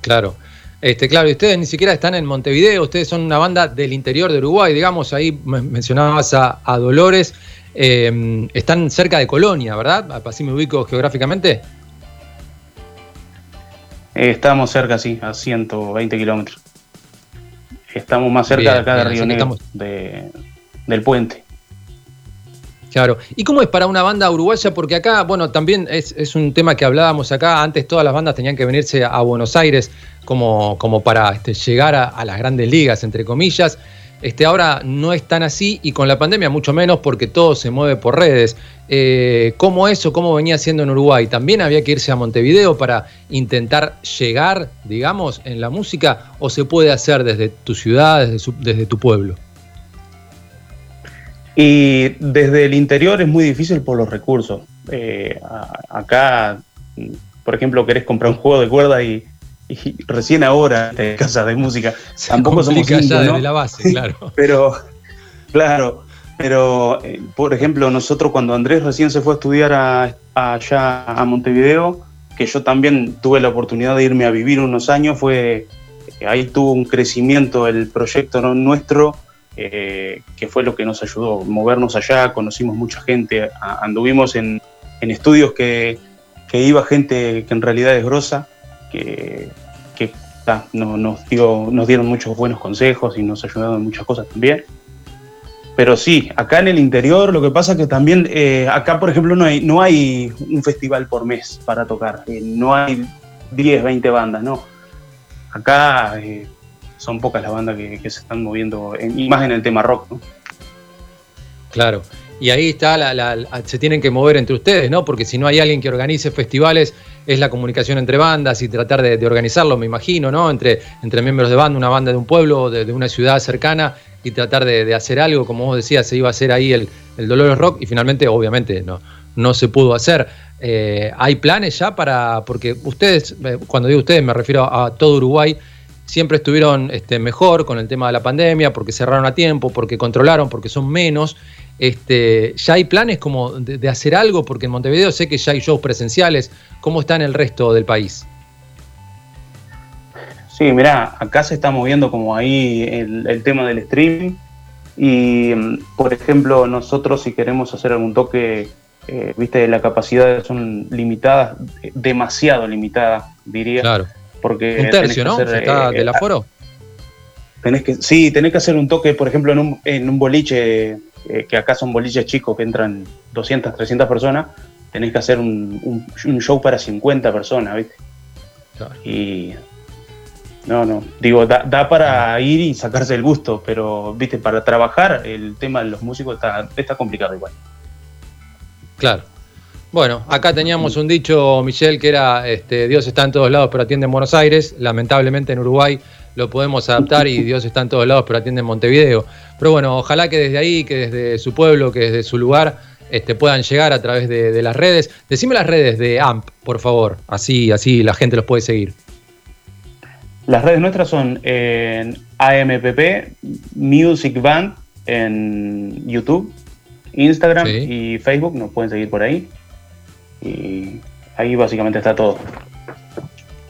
Claro. Este, claro, y ustedes ni siquiera están en Montevideo, ustedes son una banda del interior de Uruguay, digamos, ahí me- mencionabas a, a Dolores, eh, están cerca de Colonia, ¿verdad? Así me ubico geográficamente. Eh, estamos cerca, sí, a 120 kilómetros. Estamos más cerca Bien, de acá de bien, Río así que Negro, estamos- de- del puente. Claro. ¿Y cómo es para una banda uruguaya? Porque acá, bueno, también es, es un tema que hablábamos acá. Antes todas las bandas tenían que venirse a Buenos Aires como, como para este, llegar a, las grandes ligas, entre comillas. Este, ahora no es tan así y con la pandemia mucho menos porque todo se mueve por redes. Eh, ¿Cómo eso, cómo venía siendo en Uruguay? ¿También había que irse a Montevideo para intentar llegar, digamos, en la música? ¿O se puede hacer desde tu ciudad, desde, su- desde tu pueblo? Y desde el interior es muy difícil por los recursos. Eh, acá, por ejemplo, querés comprar un juego de cuerda y, y recién ahora te casas de música. Tampoco somos ya cinco, ¿no? desde la base, claro. pero, claro, pero, eh, por ejemplo, nosotros cuando Andrés recién se fue a estudiar a- allá a Montevideo, que yo también tuve la oportunidad de irme a vivir unos años, fue ahí tuvo un crecimiento el proyecto nuestro, eh, que fue lo que nos ayudó, movernos allá, conocimos mucha gente, anduvimos en, en estudios que, que iba gente que en realidad es grosa, que, que no- nos, dio- nos dieron muchos buenos consejos y nos ayudaron en muchas cosas también. Pero sí, acá en el interior lo que pasa es que también, eh, acá por ejemplo no hay, no hay un festival por mes para tocar, eh, no hay 10, 20 bandas, no. Acá son pocas las bandas que, se están moviendo, en- y más en el tema rock, ¿no? Claro. Y ahí está, la, se tienen que mover entre ustedes, ¿no? Porque si no hay alguien que organice festivales, es la comunicación entre bandas y tratar de, organizarlo, me imagino, ¿no? Entre, entre miembros de banda, una banda de un pueblo, de, una ciudad cercana, y tratar de, hacer algo, como vos decías, se iba a hacer ahí el, el Dolores Rock, y finalmente, obviamente, no, no se pudo hacer. Eh, ¿Hay planes ya para.? Porque ustedes, eh, cuando digo ustedes, me refiero a todo Uruguay, siempre estuvieron este, mejor con el tema de la pandemia, porque cerraron a tiempo, porque controlaron, porque son menos. Este, ¿Ya hay planes como de, de hacer algo? Porque en Montevideo sé que ya hay shows presenciales. ¿Cómo está en el resto del país? Sí, mirá, acá se está moviendo como ahí el, el tema del streaming. Y, mm, por ejemplo, nosotros si queremos hacer algún toque, eh, viste, las capacidades son limitadas, demasiado limitadas, diría. Claro. Porque Un tercio, ¿no? hacer, ¿Se está eh, del aforo? Tenés que, sí, tenés que hacer un toque, por ejemplo, en un, en un boliche, eh, que acá son boliches chicos que entran 200, 300 personas, tenés que hacer un, un- un show para 50 personas, ¿viste? Y. No, no. Digo, da, da para ir y sacarse el gusto, pero, ¿viste? Para trabajar, el tema de los músicos está, está complicado igual. Claro. Bueno, acá teníamos un dicho, Michelle, que era este, Dios está en todos lados, pero atiende en Buenos Aires. Lamentablemente en Uruguay lo podemos adaptar y Dios está en todos lados, pero atiende en Montevideo. Pero bueno, ojalá que desde ahí, que desde su pueblo, que desde su lugar, este, puedan llegar a través de, de las redes. Decime las redes de AMP, por favor. Así, así la gente los puede seguir. Las redes nuestras son en AMPP Music Band en YouTube, Instagram y Facebook, nos pueden seguir por ahí. Y ahí básicamente está todo.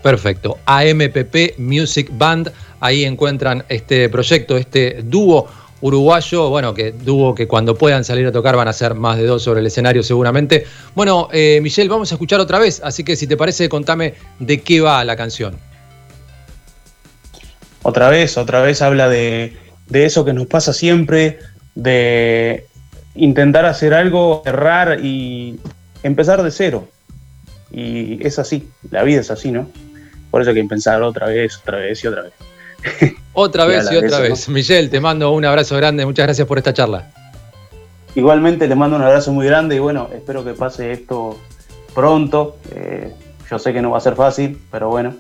Perfecto. AMPP Music Band. Ahí encuentran este proyecto, este dúo uruguayo. Bueno, que dúo que cuando puedan salir a tocar van a ser más de dos sobre el escenario seguramente. Bueno, eh, Michelle, vamos a escuchar otra vez. Así que si te parece, contame de qué va la canción. Otra vez, otra vez habla de, de eso que nos pasa siempre, de intentar hacer algo, errar y empezar de cero. Y es así, la vida es así, ¿no? Por eso hay que pensar otra vez, otra vez y otra vez. Otra vez y otra vez. Michelle, te mando un abrazo grande. Muchas gracias por esta charla. Igualmente les mando un abrazo muy grande y bueno, espero que pase esto pronto. Eh, yo sé que no va a ser fácil, pero bueno.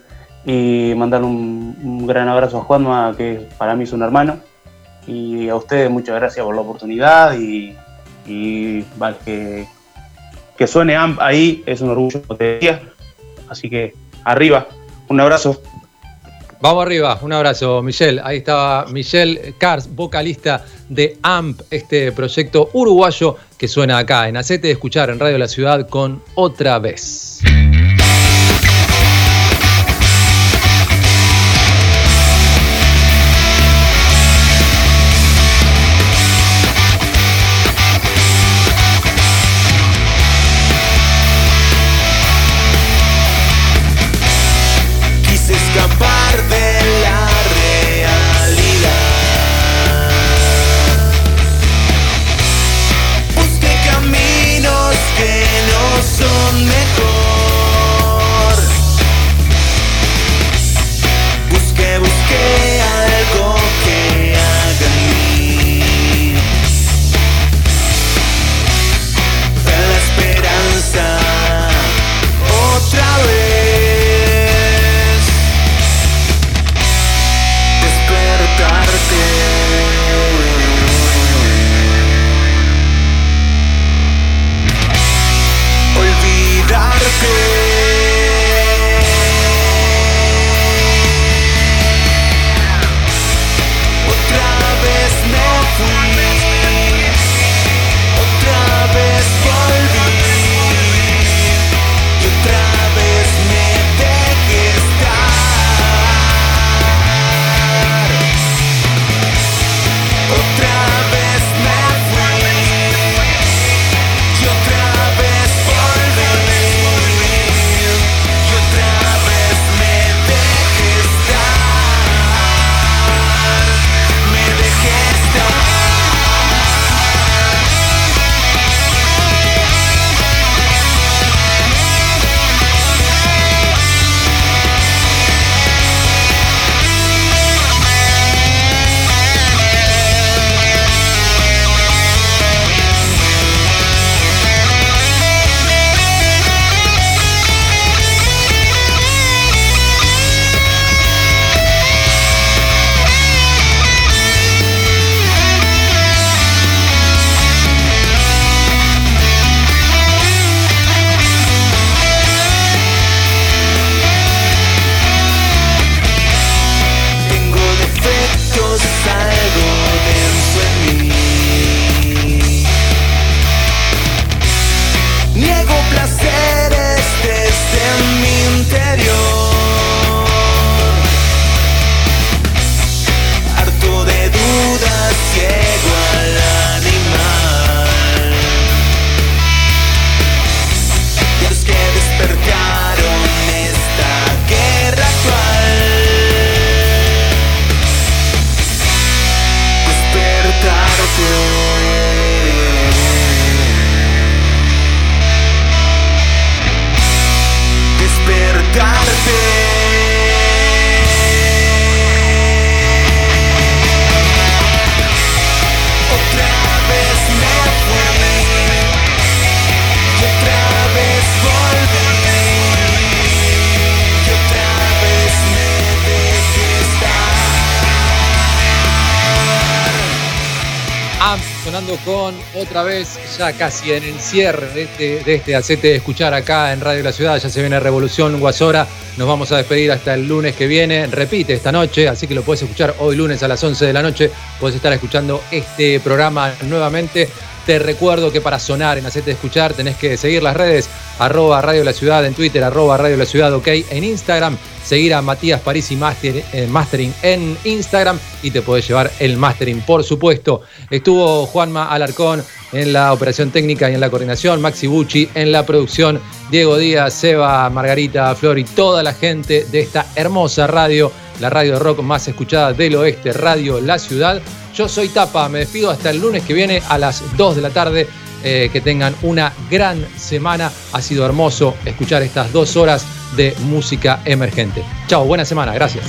Y mandar un, un gran abrazo a Juanma, que para mí es un hermano. Y a ustedes muchas gracias por la oportunidad y, y vale, que, que suene AMP ahí es un orgullo te decía. Así que arriba, un abrazo. Vamos arriba, un abrazo, Michelle. Ahí estaba Michelle Cars, vocalista de AMP, este proyecto uruguayo que suena acá en Acete de Escuchar en Radio La Ciudad con otra vez. Otra vez, ya casi en el cierre de este, de este acete de escuchar acá en Radio La Ciudad. Ya se viene Revolución Guasora. Nos vamos a despedir hasta el lunes que viene. Repite esta noche, así que lo puedes escuchar hoy lunes a las 11 de la noche. Puedes estar escuchando este programa nuevamente. Te recuerdo que para sonar en Hacete Escuchar tenés que seguir las redes, arroba Radio La Ciudad en Twitter, arroba Radio La Ciudad OK en Instagram, seguir a Matías Parisi Master, eh, Mastering en Instagram y te podés llevar el mastering, por supuesto. Estuvo Juanma Alarcón en la operación técnica y en la coordinación, Maxi Bucci en la producción, Diego Díaz, Seba, Margarita, Flor y toda la gente de esta hermosa radio, la radio de rock más escuchada del oeste, Radio La Ciudad. Yo soy Tapa, me despido hasta el lunes que viene a las 2 de la tarde. Eh, que tengan una gran semana. Ha sido hermoso escuchar estas dos horas de música emergente. Chao, buena semana, gracias.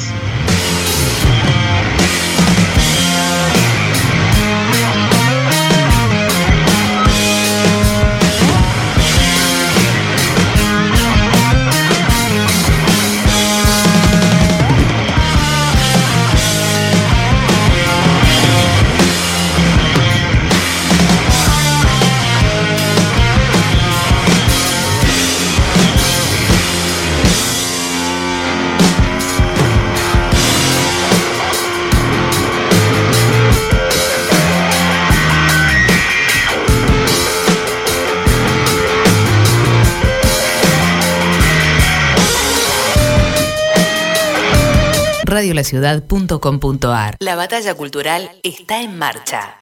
radiolaciudad.com.ar. La batalla cultural está en marcha.